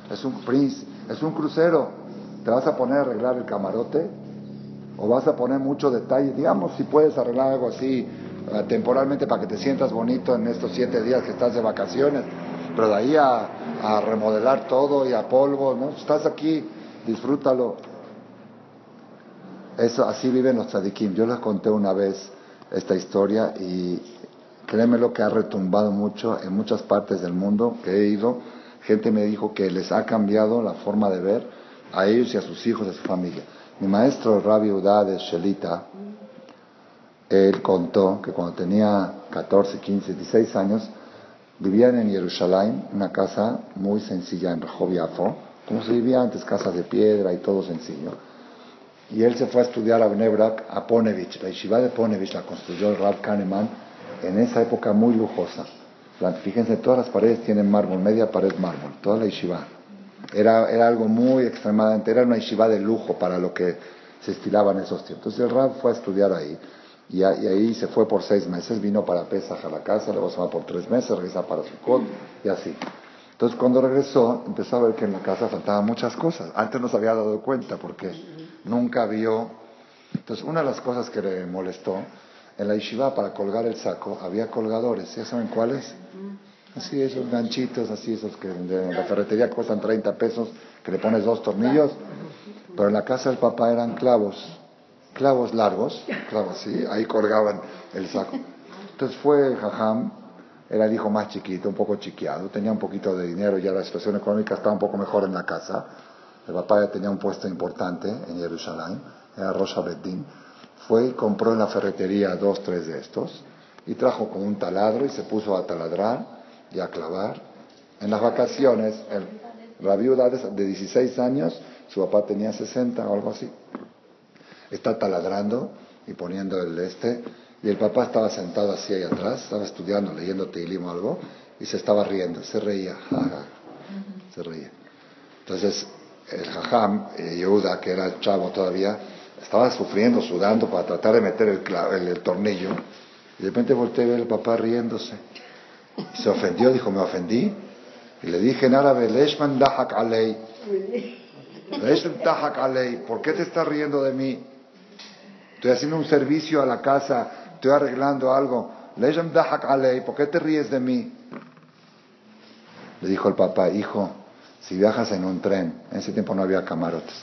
es un Prince, es un crucero. ¿Te vas a poner a arreglar el camarote? ¿O vas a poner mucho detalle? Digamos, si puedes arreglar algo así eh, temporalmente para que te sientas bonito en estos siete días que estás de vacaciones, pero de ahí a, remodelar todo y a polvo, ¿no? Estás aquí, disfrútalo. Eso, así viven los tzadikim. Yo les conté una vez esta historia y créeme lo que ha retumbado mucho en muchas partes del mundo que he ido. Gente me dijo que les ha cambiado la forma de ver a ellos y a sus hijos, a su familia. Mi maestro Rabbi Udá de Shelita, él contó que cuando tenía 14, 15, 16 años, vivían en Jerusalén, una casa muy sencilla en Rehobiafo, como se vivía antes, casas de piedra y todo sencillo. Y él se fue a estudiar a Bnebrak, a Ponevich. La yeshiva de Ponevich la construyó el Rab Kahneman en esa época muy lujosa. Fíjense, todas las paredes tienen mármol, media pared mármol, toda la yeshiva. Era, era algo muy extremadamente, era una yeshiva de lujo para lo que se estilaba en esos tiempos. Entonces el Rab fue a estudiar ahí. Y, ahí se fue por seis meses, vino para Pesach a la casa, luego se va por tres meses, regresa para su cot y así. Entonces cuando regresó empezó a ver que en la casa faltaban muchas cosas. Antes no se había dado cuenta porque nunca vio. Entonces, una de las cosas que le molestó, en la yeshiva para colgar el saco había colgadores, ¿ya saben cuáles? Así, esos ganchitos, así, esos que en la ferretería cuestan 30 pesos, que le pones dos tornillos, pero en la casa del papá eran clavos, clavos largos, clavos así, ahí colgaban el saco. Entonces fue Jajam, era el hijo más chiquito, un poco chiqueado, tenía un poquito de dinero, ya la situación económica estaba un poco mejor en la casa, el papá ya tenía un puesto importante en Jerusalén, era Beddin, fue y compró en la ferretería dos, tres de estos, y trajo con un taladro y se puso a taladrar y a clavar. En las vacaciones, el, la viuda de 16 años, su papá tenía 60 o algo así, está taladrando y poniendo el este, y el papá estaba sentado así ahí atrás, estaba estudiando, leyendo Teilim o algo, y se estaba riendo, se reía, se reía. Entonces, el jajam, eh, Yehuda, que era chavo todavía, estaba sufriendo, sudando para tratar de meter el, el, tornillo. Y de repente volteé a ver al papá riéndose. Se ofendió, dijo, me ofendí. Y le dije en árabe, Leshman dahak alei. Leshman dahak alei. ¿Por qué te estás riendo de mí? Estoy haciendo un servicio a la casa, estoy arreglando algo. Leshman dahak alei. ¿Por qué te ríes de mí? Le dijo el papá, hijo, si viajas en un tren, en ese tiempo no había camarotes,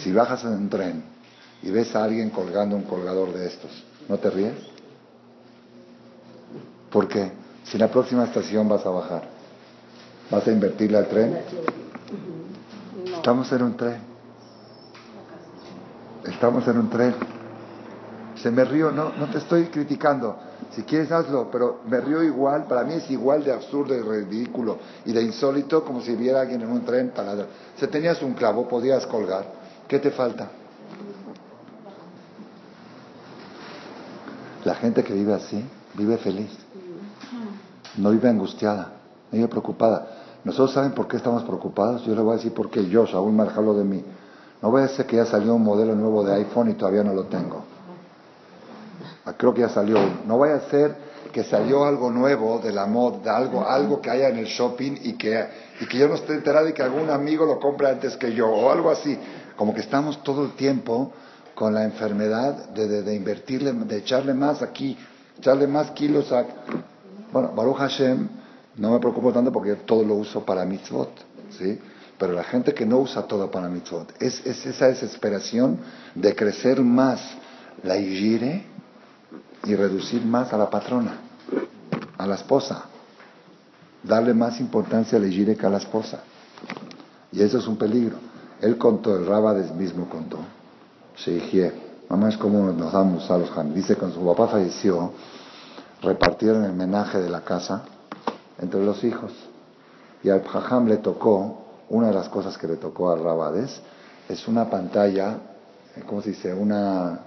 si viajas en un tren y ves a alguien colgando un colgador de estos, ¿no te ríes? ¿Por qué? Si en la próxima estación vas a bajar, ¿vas a invertirle al tren? Estamos en un tren. Estamos en un tren. Se me río, no, no te estoy criticando. Si quieres hazlo, pero me río igual, para mí es igual de absurdo y ridículo y de insólito como si viera alguien en un tren para... Si tenías un clavo, podías colgar. ¿Qué te falta? La gente que vive así, vive feliz. No vive angustiada, no vive preocupada. ¿Nosotros saben por qué estamos preocupados? Yo le voy a decir por qué yo, Saúl Marjalo de mí. No voy a decir que ya salió un modelo nuevo de iPhone y todavía no lo tengo. Ah, creo que ya salió No vaya a ser que salió algo nuevo de la moda, algo, algo que haya en el shopping y que, y que yo no esté enterado y que algún amigo lo compre antes que yo, o algo así. Como que estamos todo el tiempo con la enfermedad de, de, invertirle, de echarle más aquí, echarle más kilos a... Bueno, Baruch Hashem, no me preocupo tanto porque todo lo uso para mitzvot, ¿sí? Pero la gente que no usa todo para mitzvot, es, es esa desesperación de crecer más la igire y reducir más a la patrona, a la esposa. Darle más importancia a la igire que a la esposa. Y eso es un peligro. Él contó, el Rabades mismo contó, Sheikhie, mamá es como nos damos a los. Dice que cuando su papá falleció, repartieron el menaje de la casa entre los hijos. Y al Jajam le tocó, una de las cosas que le tocó al Rabades, es una pantalla, ¿cómo se dice? Una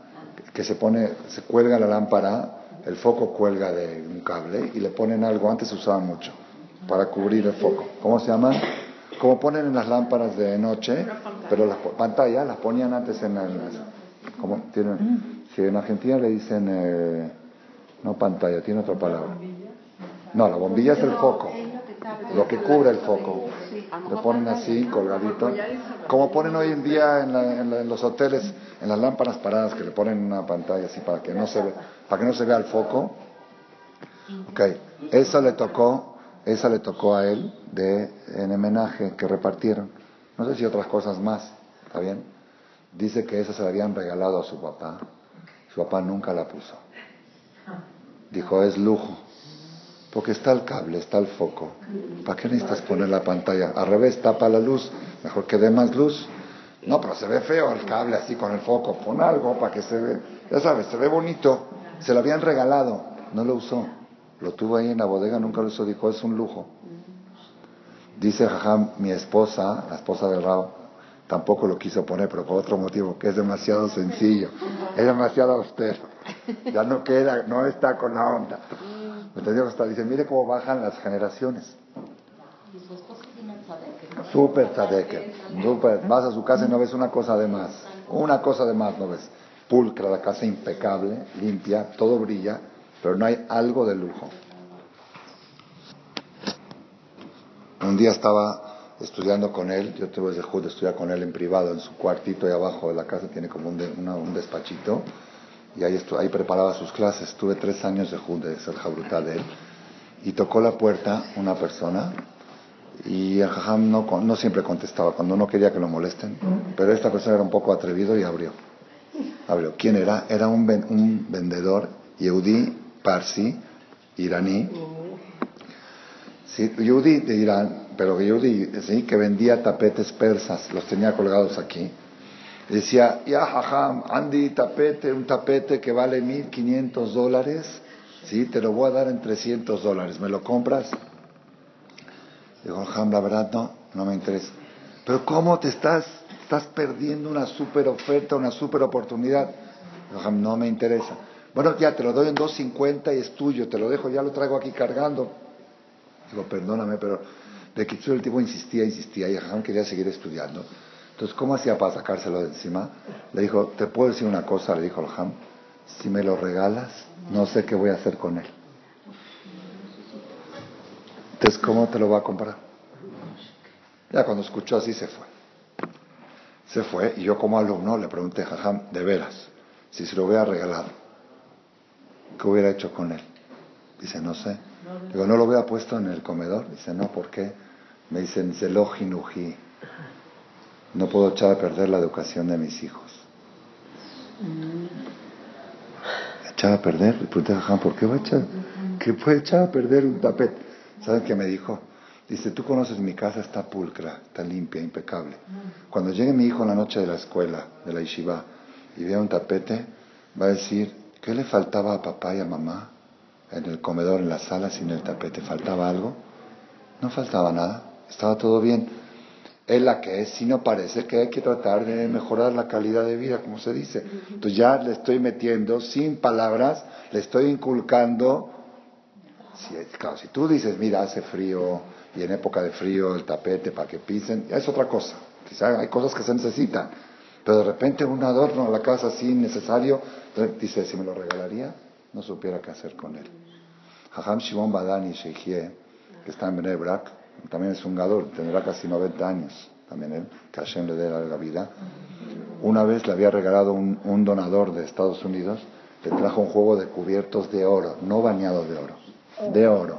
que se pone, se cuelga la lámpara, el foco cuelga de un cable y le ponen algo, antes se usaba mucho, para cubrir el foco. ¿Cómo se llama? Como ponen en las lámparas de noche, pero las pantallas las ponían antes en las... como tienen, si en Argentina le dicen, eh, no pantalla, tiene otra palabra. No, la bombilla es el foco, lo que cubre el foco. Le ponen así, colgadito. Como ponen hoy en día en, los hoteles, en las lámparas paradas, que le ponen una pantalla así para que no se, ve, para que no se vea el foco. Ok, eso le tocó esa le tocó a él de, en homenaje que repartieron. No sé si otras cosas más, ¿está bien? Dice que esa se la habían regalado a su papá. Su papá nunca la puso. Dijo, es lujo. Porque está el cable, está el foco. ¿Para qué necesitas poner la pantalla? Al revés, tapa la luz. Mejor que dé más luz. No, pero se ve feo el cable así con el foco. Pon algo para que se ve. Ya sabes, se ve bonito. Se lo habían regalado. No lo usó. Lo tuvo ahí en la bodega, nunca lo hizo, dijo, es un lujo. Dice Jajam, mi esposa, la esposa del Rabo, tampoco lo quiso poner, pero por otro motivo, que es demasiado sencillo, es demasiado austero, ya no queda, no está con la onda. ¿Me Está, dice, mire cómo bajan las generaciones. Súper tzadeke. Vas a su casa y no ves una cosa de más. Una cosa de más no ves. Pulcra, la casa impecable, limpia, todo brilla pero no hay algo de lujo. Un día estaba estudiando con él, yo tuve el de estudiar con él en privado, en su cuartito ahí abajo de la casa, tiene como un, despachito, y ahí, ahí preparaba sus clases. Tuve tres años de Jud, de ser brutal de él, y tocó la puerta una persona, y el jajam no, no siempre contestaba, cuando no quería que lo molesten, pero esta persona era un poco atrevido y abrió. Abrió. ¿Quién era? Era un, un vendedor Yehudi Parsi, iraní, sí, Yehudi de Irán, pero Yehudi, ¿sí? que vendía tapetes persas, los tenía colgados aquí. decía, ya jajam, Andy, tapete, un tapete que vale 1500 dólares, ¿sí? te lo voy a dar en 300 dólares, ¿me lo compras? Digo, jajam, la verdad no, no me interesa. Pero ¿cómo te estás, estás perdiendo una super oferta, una super oportunidad? Jajam, no me interesa. Bueno, ya te lo doy en 2.50 y es tuyo, te lo dejo, ya lo traigo aquí cargando. Digo, perdóname, pero de que el tipo insistía, insistía y Jajam quería seguir estudiando. Entonces, ¿cómo hacía para sacárselo de encima? Le dijo, ¿te puedo decir una cosa? Le dijo Jajam, si me lo regalas, no sé qué voy a hacer con él. Entonces, ¿cómo te lo va a comprar? Ya cuando escuchó así se fue. Se fue y yo como alumno le pregunté, Jajam, de veras, si se lo hubiera regalado, ¿qué hubiera hecho con él? Dice, no sé. Digo, ¿no lo hubiera puesto en el comedor? Dice, no, ¿por qué? Me dicen, Nuji. No puedo echar a perder la educación de mis hijos. ¿Echar a perder? Le pregunté a ¿por qué va a echar? ¿Qué puede echar a perder un tapete? ¿Saben qué me dijo? Dice, tú conoces mi casa, está pulcra, está limpia, impecable. Cuando llegue mi hijo en la noche de la escuela, de la yeshiva, y vea un tapete, va a decir, ¿Qué le faltaba a papá y a mamá en el comedor, en la sala, sin el tapete? ¿Faltaba algo? No faltaba nada, estaba todo bien. Es la que es, si no parece que hay que tratar de mejorar la calidad de vida, como se dice. Entonces ya le estoy metiendo, sin palabras, le estoy inculcando. Si, claro, si tú dices, mira, hace frío y en época de frío el tapete para que pisen, ya es otra cosa. Quizá hay cosas que se necesitan. Pero de repente un adorno a la casa así necesario, dice, si me lo regalaría, no supiera qué hacer con él. Hajam Shimon Badani Sheikhie, que está en Benebrak, también es un gador, tendrá casi 90 años, también él, que Hashem le dé la vida. Una vez le había regalado un, donador de Estados Unidos, le trajo un juego de cubiertos de oro, no bañado de oro, de oro.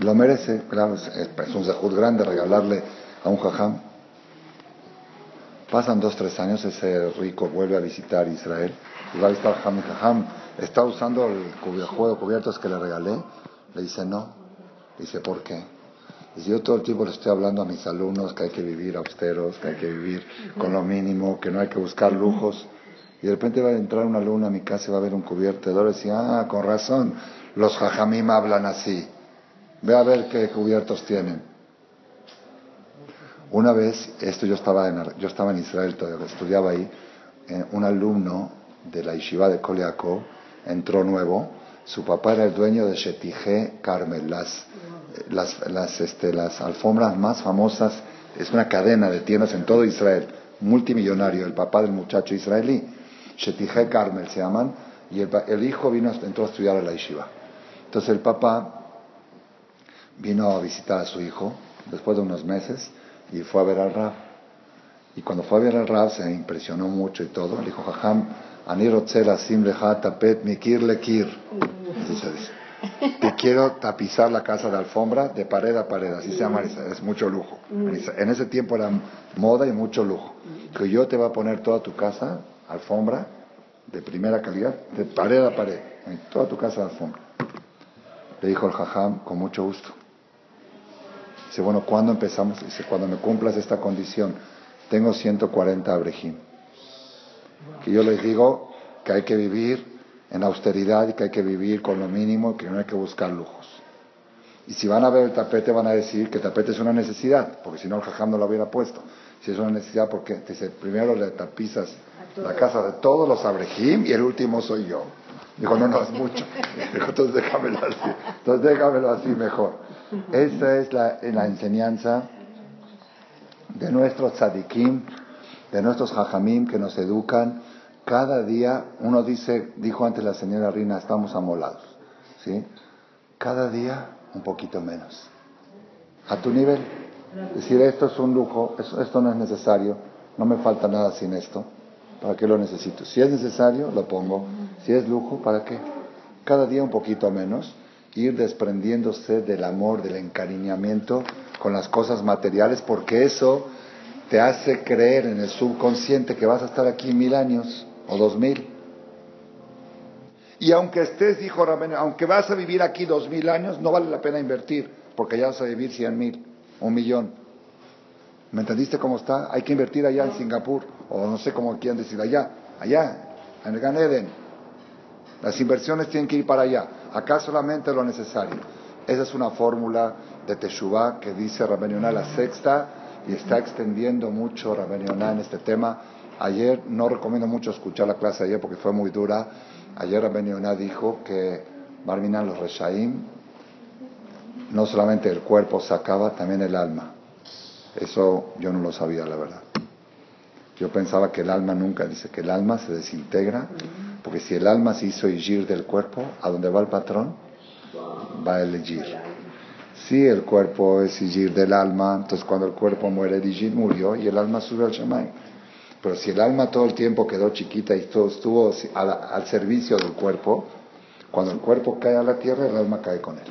Lo merece, claro, es, un zehut grande regalarle a un jajam. Pasan dos, tres años, ese rico vuelve a visitar Israel y va a visitar Jajam y Jajam. ¿Está usando el juego de cubiertos que le regalé? Le dice no. Dice, ¿por qué? Dice, yo todo el tiempo le estoy hablando a mis alumnos que hay que vivir austeros, que hay que vivir con lo mínimo, que no hay que buscar lujos. Y de repente va a entrar una alumna a mi casa y va a ver un cubierto de oro y dice, ah, con razón, los jajamim hablan así. Ve a ver qué cubiertos tienen. Una vez, esto yo estaba en, yo estaba en Israel, todavía estudiaba ahí, eh, un alumno de la yeshiva de Koliakov entró nuevo, su papá era el dueño de Shetije Carmel, las, las, este, las alfombras más famosas, es una cadena de tiendas en todo Israel, multimillonario, el papá del muchacho israelí, Shetije Carmel se llaman, y el, el hijo vino, entró a estudiar a la yeshiva. Entonces el papá vino a visitar a su hijo después de unos meses y fue a ver al Rab. Y cuando fue a ver al Rab se impresionó mucho y todo. Le dijo, Jajam, sim tapet mikir lekir. Te quiero tapizar la casa de alfombra de pared a pared, así se llama, es mucho lujo. En ese tiempo era moda y mucho lujo. Que yo te voy a poner toda tu casa, alfombra, de primera calidad, de pared a pared, toda tu casa de alfombra. Le dijo el jajam, con mucho gusto. Dice, bueno, ¿cuándo empezamos? Dice, cuando me cumplas esta condición. Tengo 140 abrejim. Que yo les digo que hay que vivir en austeridad y que hay que vivir con lo mínimo, que no hay que buscar lujos. Y si van a ver el tapete, van a decir que el tapete es una necesidad, porque si no el jajam no lo hubiera puesto. Si es una necesidad, porque dice, primero le tapizas la casa de todos los abrejim y el último soy yo. Dijo, no, no, es mucho. Dijo, entonces déjamelo así. Entonces déjamelo así mejor. Esa es la, enseñanza de nuestros tzadikim, de nuestros hajamim que nos educan. Cada día, uno dice, dijo antes la señora Rina, estamos amolados. ¿sí? Cada día un poquito menos. A tu nivel. Decir, esto es un lujo, esto no es necesario, no me falta nada sin esto. ¿Para qué lo necesito? Si es necesario, lo pongo. Si es lujo, ¿para qué? Cada día un poquito menos, ir desprendiéndose del amor, del encariñamiento con las cosas materiales, porque eso te hace creer en el subconsciente que vas a estar aquí mil años o dos mil. Y aunque estés, dijo Ramén, aunque vas a vivir aquí dos mil años, no vale la pena invertir, porque ya vas a vivir cien mil, un millón. ¿Me entendiste cómo está? Hay que invertir allá en Singapur, o no sé cómo quieren decir allá, allá, en el Gan Eden. Las inversiones tienen que ir para allá. Acá solamente lo necesario. Esa es una fórmula de Teshuvah que dice Rabbenioná la sexta y está extendiendo mucho Rabbenioná en este tema. Ayer, no recomiendo mucho escuchar la clase ayer porque fue muy dura. Ayer Rabbenioná dijo que Barminan los Reshaim, no solamente el cuerpo se acaba, también el alma. Eso yo no lo sabía, la verdad. Yo pensaba que el alma nunca, dice que el alma se desintegra, porque si el alma se hizo Igir del cuerpo, ¿a dónde va el patrón? Va el Igir. Si el cuerpo es Igir del alma, entonces cuando el cuerpo muere, el Igir murió y el alma sube al Shemay. Pero si el alma todo el tiempo quedó chiquita y todo estuvo al, al servicio del cuerpo, cuando el cuerpo cae a la tierra, el alma cae con él.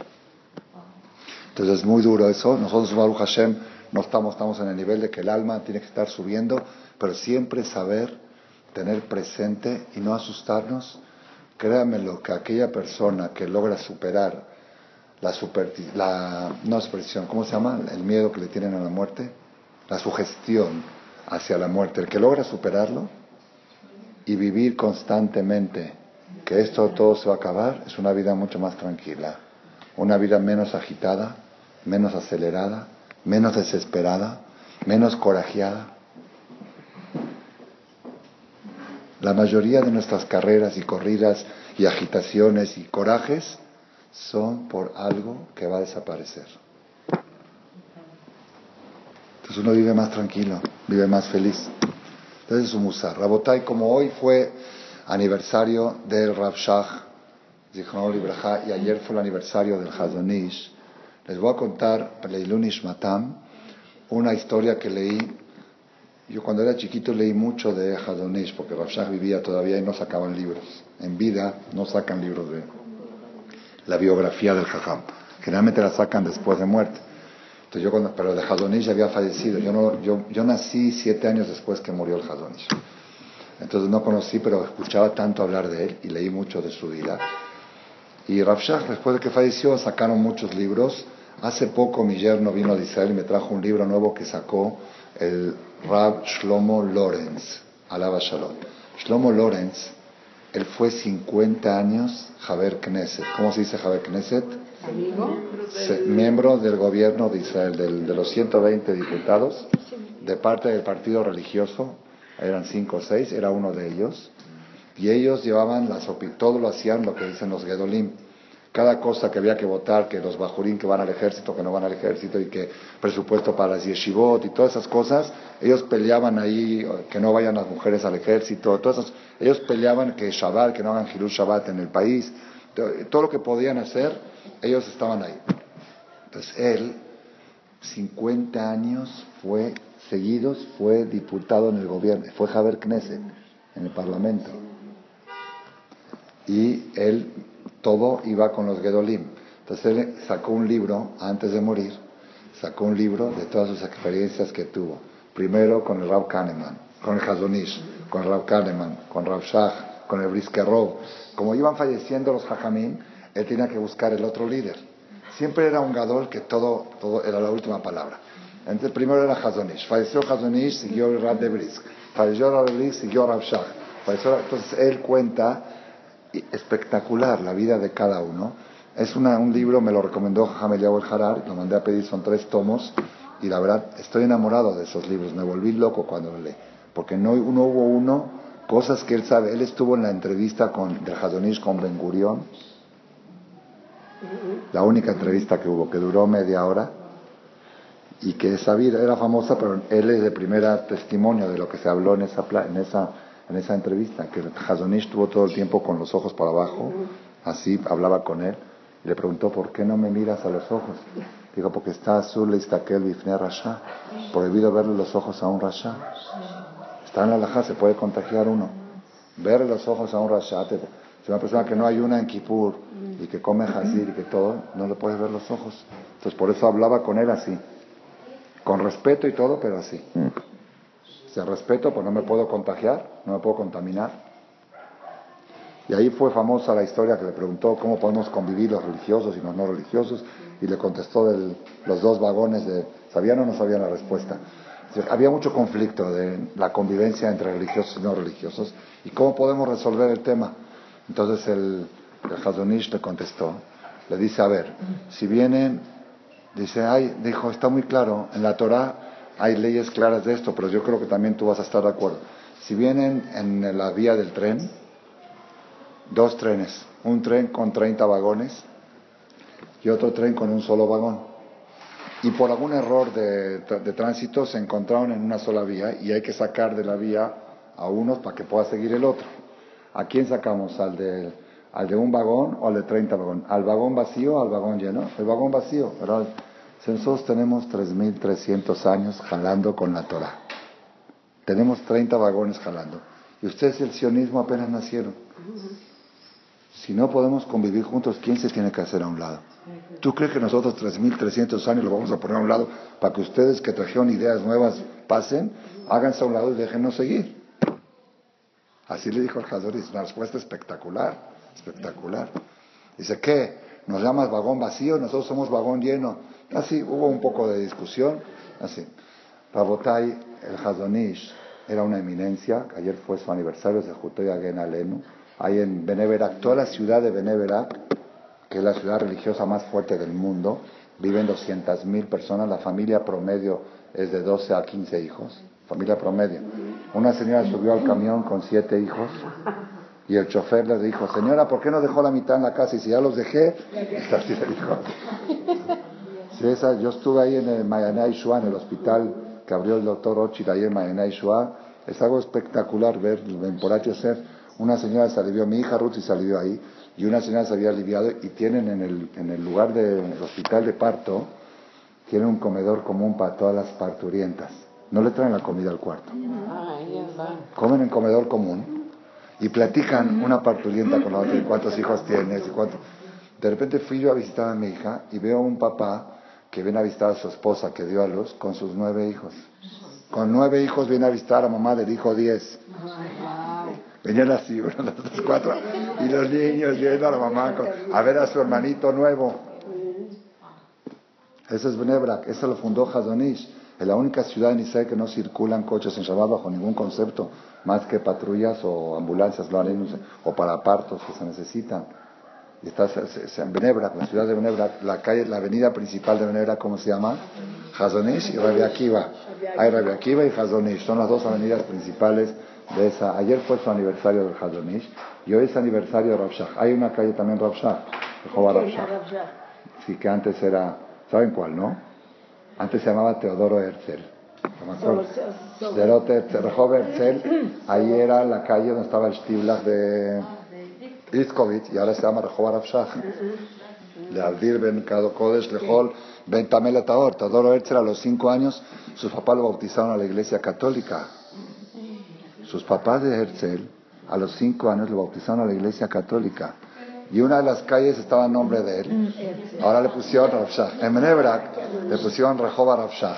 Entonces es muy duro eso. Nosotros, Baruch Hashem, no estamos, estamos en el nivel de que el alma tiene que estar subiendo, pero siempre saber, tener presente y no asustarnos. Créanmelo que aquella persona que logra superar la, super, la no superstición, ¿cómo se llama? El miedo que le tienen a la muerte, la sugestión hacia la muerte, el que logra superarlo y vivir constantemente que esto todo se va a acabar, es una vida mucho más tranquila, una vida menos agitada, menos acelerada, menos desesperada, menos corajeada. La mayoría de nuestras carreras y corridas y agitaciones y corajes son por algo que va a desaparecer. Entonces uno vive más tranquilo, vive más feliz. Entonces es un musar. Rabotai, como hoy fue aniversario del Rav Shach, y ayer fue el aniversario del Hazonish, les voy a contar, Leilunish Matam, una historia que leí. Yo cuando era chiquito leí mucho de Hadonish, porque Rav vivía todavía y no sacaban libros. En vida no sacan libros de la biografía del Jajam. Generalmente la sacan después de muerte. Entonces yo cuando, pero de Hadonish había fallecido. Yo, no, yo, yo nací siete años después que murió el Hadonish. Entonces no conocí, pero escuchaba tanto hablar de él y leí mucho de su vida. Y Rav después de que falleció, sacaron muchos libros. Hace poco mi yerno vino de Israel y me trajo un libro nuevo que sacó el Rab Shlomo Lorenz, alaba Shalom. Shlomo Lorenz, él fue 50 años Javer Knesset. ¿Cómo se dice Javer Knesset? Miembro del gobierno de Israel, de los 120 diputados, de parte del partido religioso, eran cinco o seis, era uno de ellos, y ellos llevaban las todo lo hacían lo que dicen los Gedolim. Cada cosa que había que votar, que los bajurín que van al ejército, que no van al ejército, y que presupuesto para las yeshivot y todas esas cosas, ellos peleaban ahí que no vayan las mujeres al ejército, todas ellos peleaban que Shabbat, que no hagan Hirul Shabbat en el país, todo lo que podían hacer, ellos estaban ahí. Entonces él, 50 años, fue seguidos, fue diputado en el gobierno, fue Javier Knesset en el Parlamento. Y él todo iba con los Gedolim. Entonces él sacó un libro antes de morir, sacó un libro de todas sus experiencias que tuvo. Primero con el Rav Kahneman, con el Hazonish, con el Rav Kahneman, con Rav Shach, con el Briskerov. Como iban falleciendo los Jajamín, él tenía que buscar el otro líder. Siempre era un Gadol que todo, todo era la última palabra. Entonces, primero era Hazonish. Falleció Hazonish, siguió el Rab de Brisk. Falleció Rab de Brisk, siguió Rab Shach. entonces, él cuenta espectacular la vida de cada uno. Es un libro, me lo recomendó Hameliao el Harar, lo mandé a pedir, son tres tomos. Y la verdad, estoy enamorado de esos libros. Me volví loco cuando lo leí. Porque no, no hubo uno, cosas que él sabe. Él estuvo en la entrevista con, de Hazonish con Ben Gurion. La única entrevista que hubo, que duró media hora y que esa vida era famosa, pero él es de primera testimonio de lo que se habló en esa, en esa, en esa entrevista, que Hazonish estuvo todo el tiempo con los ojos para abajo, así hablaba con él, y le preguntó, ¿por qué no me miras a los ojos? Dijo, porque está azul y está aquel bifne rasha, prohibido verle los ojos a un rasha. Está en la laja, se puede contagiar uno. Verle los ojos a un rasha, si una persona que no hay una en Kippur y que come hazir y que todo, no le puedes ver los ojos. Entonces por eso hablaba con él así. Con respeto y todo, pero así. Mm. Si respeto, pues no me puedo contagiar, no me puedo contaminar. Y ahí fue famosa la historia que le preguntó cómo podemos convivir los religiosos y los no religiosos, y le contestó de los dos vagones de ¿sabían o no sabían la respuesta? Había mucho conflicto de la convivencia entre religiosos y no religiosos, y cómo podemos resolver el tema. Entonces el, el Hazonish le contestó, le dice, a ver, si vienen Dice, ay, dijo, está muy claro, en la Torah hay leyes claras de esto, pero yo creo que también tú vas a estar de acuerdo. Si vienen en la vía del tren, dos trenes, un tren con 30 vagones y otro tren con un solo vagón, y por algún error de, tránsito se encontraron en una sola vía y hay que sacar de la vía a unos para que pueda seguir el otro. ¿A quién sacamos? ¿Al de, al de un vagón o al de 30 vagones? ¿Al vagón vacío o al vagón lleno? El vagón vacío, ¿verdad? Nosotros tenemos 3.300 años jalando con la Torah. Tenemos 30 vagones jalando. Y ustedes el sionismo apenas nacieron. Si no podemos convivir juntos, ¿quién se tiene que hacer a un lado? ¿Tú crees que nosotros 3.300 años lo vamos a poner a un lado para que ustedes que trajeron ideas nuevas pasen, háganse a un lado y déjenos seguir? Así le dijo el Hadoris, una respuesta espectacular, espectacular. Dice, ¿qué? ¿Nos llamas vagón vacío? Nosotros somos vagón lleno. Así, hubo un poco de discusión, así. Rabotai, el Hazonish, era una eminencia, ayer fue su aniversario, se juntó Gen Alenu, ahí en Beneverac, toda la ciudad de Beneverac, que es la ciudad religiosa más fuerte del mundo, viven 200.000 personas, la familia promedio es de 12 a 15 hijos, familia promedio. Una señora subió al camión con siete hijos y el chofer le dijo, señora, ¿por qué no dejó la mitad en la casa? Y si ya los dejé, así le dijo. Esa, yo estuve ahí en el Mayanay Shua, en el hospital que abrió el doctor Ochil ahí en Mayanay Shua. Es algo espectacular ver en Poratio ser. Una señora se alivió, mi hija Ruth se alivió ahí, y una señora se había aliviado, y tienen en el, en el lugar del hospital de parto, tienen un comedor común para todas las parturientas. no le traen la comida al cuarto. Comen en comedor común y platican una parturienta con la otra, y cuántos hijos tienes y cuánto. De repente fui yo a visitar a mi hija y veo a un papá que viene a visitar a su esposa que dio a luz con sus nueve hijos. Con nueve hijos viene a visitar a mamá del hijo diez. Venían así, uno, dos, cuatro, y los niños viendo a la mamá a ver a su hermanito nuevo. Eso es Benebrak, eso lo fundó Hazonish. Es la única ciudad en Israel que no circulan coches en Shabbat bajo ningún concepto, más que patrullas o ambulancias, lo haremos, o para partos que se necesitan. Y está en Benebrak, la ciudad de Benebrak, la calle, la avenida principal de Benebrak, ¿cómo se llama? Hazonish y Rabbi Akiva. Hay Rabbi Akiva y Hazonish, son las dos avenidas principales de esa. Ayer fue su aniversario del Hazonish y hoy es aniversario de Rav Shach. Hay una calle también Rehova Rav Shach. Sí, que antes era, ¿saben cuál, no? Antes se llamaba Teodoro Herzl. Herzl, ahí era la calle donde estaba el Stiblach de Itzkovitz y ahora se llama Shach. De Abdir Ben Kado Kodesh Lehol Ben Tamel Atador. Teodoro Herzl a los cinco años, sus papás lo bautizaron a la iglesia católica. Sus papás de Herzl a los cinco años lo bautizaron a la iglesia católica. Y una de las calles estaba a nombre de él. Ahora le pusieron Rav Shach. En Menebrak le pusieron Rehova Rav Shach,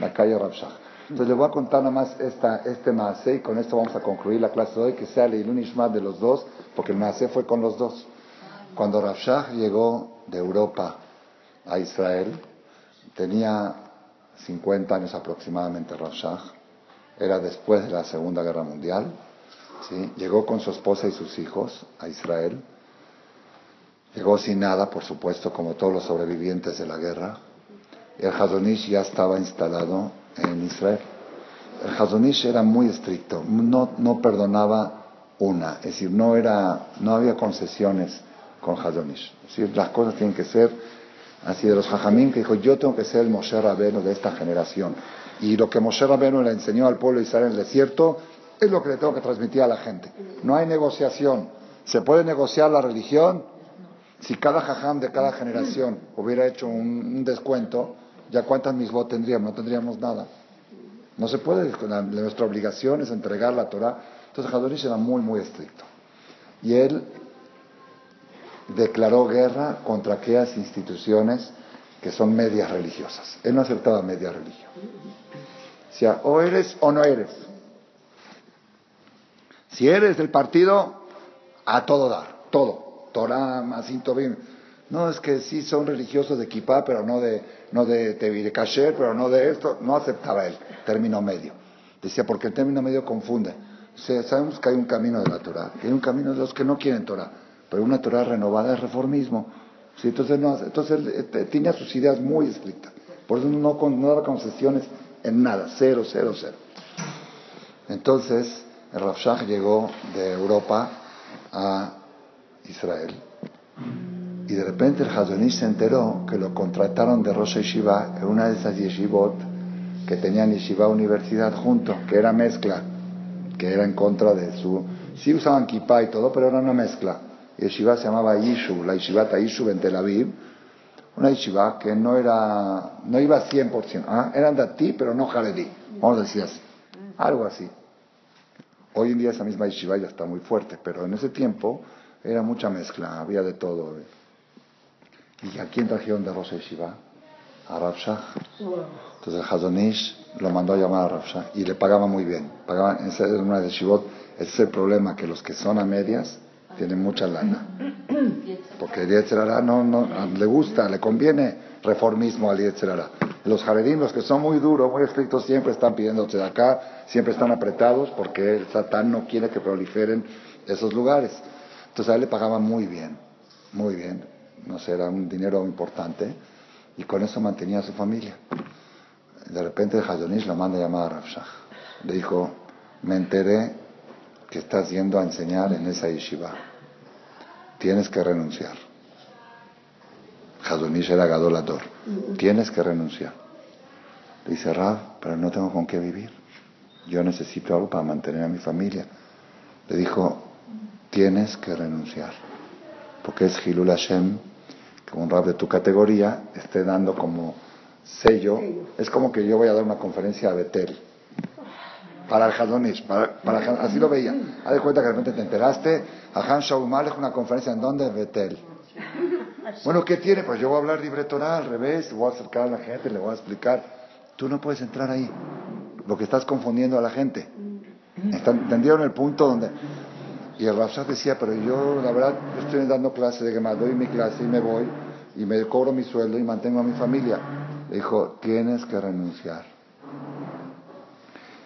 la calle Rav Shach. Entonces le voy a contar nada más esta, este Maaseh y con esto vamos a concluir la clase de hoy, que sea el Ilun Ishmat de los dos, porque el Maaseh fue con los dos. Cuando Rav Shach llegó de Europa a Israel, tenía 50 años aproximadamente Rav Shach, era después de la Segunda Guerra Mundial, ¿sí? llegó con su esposa y sus hijos a Israel, llegó sin nada, por supuesto, como todos los sobrevivientes de la guerra, el Hazonish ya estaba instalado en Israel. El Hazonish era muy estricto, no, no perdonaba una, es decir, no, era, no había concesiones con Hazonish. Es decir, las cosas tienen que ser así de los Jajamín, que dijo, yo tengo que ser el Moshe Rabenu de esta generación. Y lo que Moshe Rabenu le enseñó al pueblo de Israel en el desierto es lo que le tengo que transmitir a la gente. No hay negociación. ¿Se puede negociar la religión? Si cada jajam de cada generación hubiera hecho un, un descuento, ¿ya cuántas misbot tendríamos? No tendríamos nada. No se puede, la- nuestra obligación es entregar la Torah. Entonces Hadorish era muy, muy estricto. Y él declaró guerra contra aquellas instituciones que son medias religiosas. Él no aceptaba media religión. Decía, o eres o no eres. Si eres del partido, a todo dar, todo. Torah, Masin Tobim. No, es que sí son religiosos de Kippah, pero no de, no de Tevire Kasher, pero no de esto. No aceptaba él, término medio. Decía, porque el término medio confunde. Sabemos que hay un camino de la Torah, que hay un camino de los que no quieren Torah, pero una Torah renovada es reformismo. Sí, entonces, no, entonces tenía sus ideas muy estrictas. Por eso no, no daba concesiones en nada, cero, cero, cero. Entonces, el Rav Shach llegó de Europa a Israel. Y de repente el Hazonish se enteró que lo contrataron de Rosh Yeshiva en una de esas yeshivot que tenían Yeshiva Universidad junto, que era mezcla, que era en contra de su... Sí usaban kippah y todo, pero era una mezcla. Yeshiva se llamaba Yishu, la Yeshiva Yishu en Tel Aviv, una yeshiva que no era, no iba 100%, ¿ah? eran datí, pero no jaredí, vamos a decir así, algo así. Hoy en día esa misma yeshiva ya está muy fuerte, pero en ese tiempo era mucha mezcla, había de todo. ¿Y a quién trajeron de Rosa Yeshiva? A Rav Shach. Entonces el Hazonish lo mandó a llamar a Rav Shach y le pagaba muy bien. Pagaban, esa era una de Shivot. Ese es el problema, que los que son a medias tienen mucha lana. Porque el Yetzerara no, no, le gusta, le conviene reformismo al Yetzerara. Los Jaredim, los que son muy duros, muy estrictos, siempre están pidiéndose de acá, siempre están apretados porque el Satán no quiere que proliferen esos lugares. Entonces a él le pagaban muy bien, muy bien. No sé, era un dinero importante y con eso mantenía a su familia. De repente el Hazonish lo manda a llamar a Rav Shach. Le dijo, me enteré que estás yendo a enseñar en esa yeshiva. Tienes que renunciar. Hazonish era Gadolador. Tienes que renunciar. Le dice, Rav, pero no tengo con qué vivir. Yo necesito algo para mantener a mi familia. Le dijo, tienes que renunciar. Porque es Hilul Hashem, que un Rav de tu categoría esté dando como sello, es como que yo voy a dar una conferencia a Betel. Para el Hadonish, para, para, así lo veía. Haz de cuenta que de repente te enteraste, a Han Shaumal es una conferencia en donde Betel. Bueno, ¿qué tiene? Pues yo voy a hablar libre Torah al revés, voy a acercar a la gente, le voy a explicar. Tú no puedes entrar ahí. Lo que estás confundiendo a la gente. ¿Entendieron el punto donde.? Y el Rafshah decía, pero yo, la verdad, estoy dando clase de Gemara, doy mi clase y me voy, y me cobro mi sueldo y mantengo a mi familia. dijo, tienes que renunciar.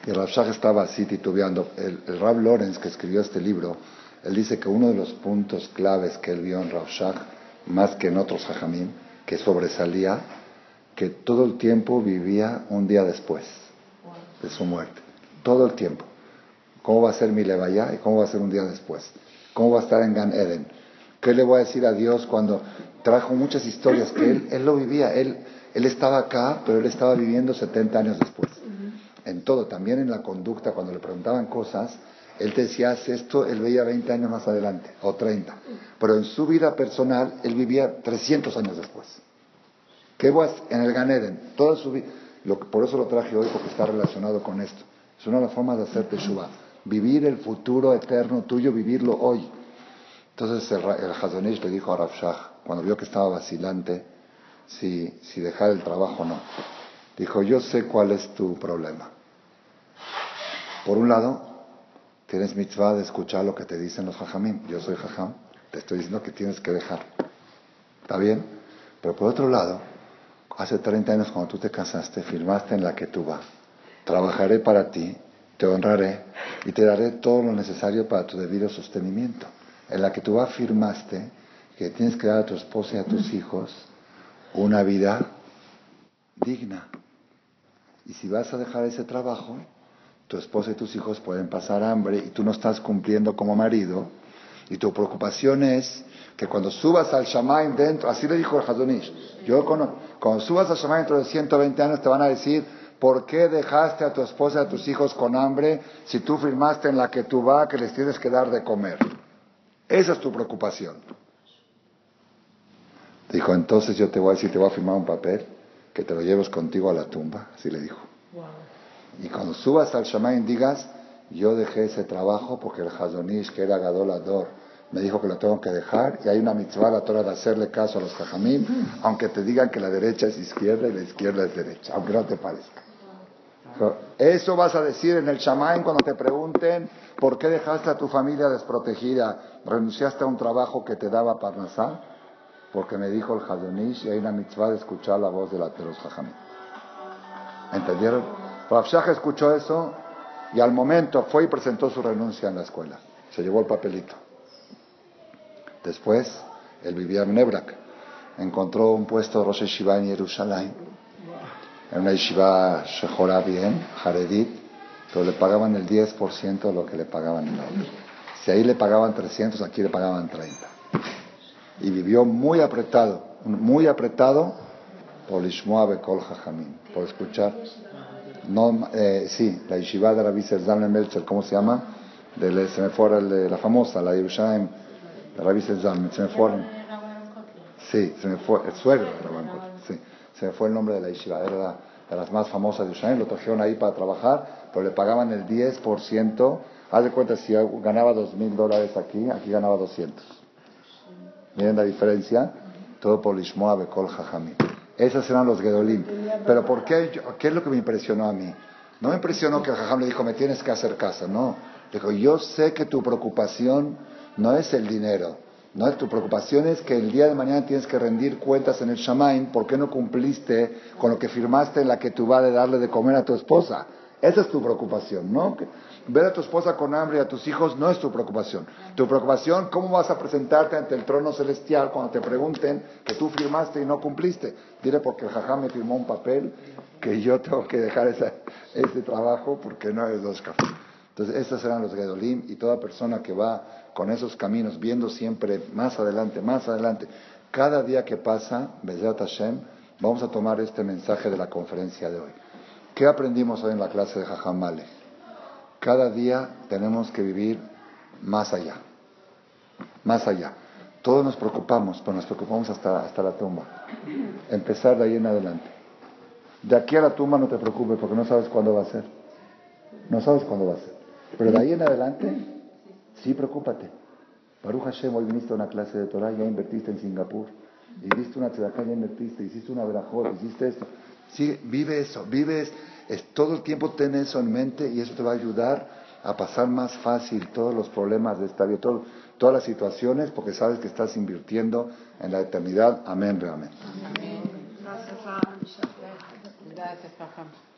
Y el Rafshah estaba así titubeando. El, el Rab Lorenz, que escribió este libro, él dice que uno de los puntos claves que él vio en Rafshah, más que en otros hajamim, que sobresalía, que todo el tiempo vivía un día después de su muerte. Todo el tiempo. ¿Cómo va a ser mi levaya y cómo va a ser un día después? ¿Cómo va a estar en Gan Eden? ¿Qué le voy a decir a Dios cuando trajo muchas historias que él, él lo vivía? Él, él estaba acá, pero él estaba viviendo 70 años después. En todo, también en la conducta, cuando le preguntaban cosas, él te decía, haz esto, él veía 20 años más adelante, o 30. Pero en su vida personal, él vivía 300 años después. ¿Qué a En el Gan Eden, toda su vida. por eso lo traje hoy, porque está relacionado con esto. Es una de las formas de hacer Teshuvah vivir el futuro eterno tuyo, vivirlo hoy. Entonces el, el le dijo a Rav cuando vio que estaba vacilante, si, si dejar el trabajo o no. Dijo, yo sé cuál es tu problema. Por un lado, tienes mitzvah de escuchar lo que te dicen los jajamim. Yo soy jajam, te estoy diciendo que tienes que dejar. ¿Está bien? Pero por otro lado, hace 30 años cuando tú te casaste, firmaste en la que tú vas. Trabajaré para ti te honraré y te daré todo lo necesario para tu debido sostenimiento. En la que tú afirmaste que tienes que dar a tu esposa y a tus hijos una vida digna. Y si vas a dejar ese trabajo, tu esposa y tus hijos pueden pasar hambre y tú no estás cumpliendo como marido. Y tu preocupación es que cuando subas al Shamaim dentro, así le dijo el Hadonish, yo cuando subas al Shamaim dentro de 120 años te van a decir, ¿Por qué dejaste a tu esposa y a tus hijos con hambre si tú firmaste en la que tú vas que les tienes que dar de comer? Esa es tu preocupación. Dijo, entonces yo te voy a decir, te voy a firmar un papel que te lo lleves contigo a la tumba. Así le dijo. Y cuando subas al Shamaim digas, yo dejé ese trabajo porque el Hazonish, que era Gadolador, me dijo que lo tengo que dejar y hay una mitzvah la Torah de hacerle caso a los Jajamim, aunque te digan que la derecha es izquierda y la izquierda es derecha, aunque no te parezca. Eso vas a decir en el Shamaim cuando te pregunten por qué dejaste a tu familia desprotegida, renunciaste a un trabajo que te daba Parnasá, porque me dijo el Hadonish y hay una mitzvah de escuchar la voz de, la, de los Jajamim. ¿Entendieron? Rafshah escuchó eso y al momento fue y presentó su renuncia en la escuela. Se llevó el papelito. Después, él vivía en Nebrak. Encontró un puesto de Rosh Shiva en Jerusalén en una yeshiva shejora bien, Jaredit, pero le pagaban el 10% de lo que le pagaban en la otra. Si ahí le pagaban 300, aquí le pagaban 30. Y vivió muy apretado, muy apretado por Ishmoa Bekol Jajamim, por escuchar. No, eh, sí, la yeshiva de Rabbi Zerzan Melcher, ¿cómo se llama? De, se me fue la famosa, la de Yerushalayim, de Rabbi Zerzan, se me fue. Sí, se me fue, el suegro de Rabbi se fue el nombre de la yeshiva, era de las más famosas de Ushain, lo trajeron ahí para trabajar, pero le pagaban el 10%. Haz de cuenta, si ganaba dos mil dólares aquí, aquí ganaba 200. Miren la diferencia, todo por Lishmoa Bekol Jajamim. Esos eran los Gedolim. Pero ¿por qué? ¿Qué es lo que me impresionó a mí? No me impresionó que el Jajam le dijo, me tienes que hacer caso, no. Dijo, yo sé que tu preocupación no es el dinero, no, tu preocupación es que el día de mañana tienes que rendir cuentas en el Shamaim, ¿por qué no cumpliste con lo que firmaste en la que tú vas de darle de comer a tu esposa? Esa es tu preocupación, ¿no? Ver a tu esposa con hambre y a tus hijos no es tu preocupación. Tu preocupación, ¿cómo vas a presentarte ante el trono celestial cuando te pregunten que tú firmaste y no cumpliste? Dile porque el jajá me firmó un papel que yo tengo que dejar ese trabajo porque no hay dos cafés. Entonces, estos eran los Gedolim y toda persona que va con esos caminos, viendo siempre más adelante, más adelante. Cada día que pasa, Bezat Hashem, vamos a tomar este mensaje de la conferencia de hoy. ¿Qué aprendimos hoy en la clase de Jajam Cada día tenemos que vivir más allá, más allá. Todos nos preocupamos, pero nos preocupamos hasta, hasta la tumba. Empezar de ahí en adelante. De aquí a la tumba no te preocupes porque no sabes cuándo va a ser. No sabes cuándo va a ser. Pero de ahí en adelante, sí preocúpate. Baruch Hashem, hoy viniste a una clase de Torah, ya invertiste en Singapur. Y viste una tzedakah, ya invertiste, hiciste una verajot, hiciste esto. Sí, vive eso, vives, es, todo el tiempo ten eso en mente y eso te va a ayudar a pasar más fácil todos los problemas de esta vida, todas las situaciones, porque sabes que estás invirtiendo en la eternidad. Amén, realmente. Gracias.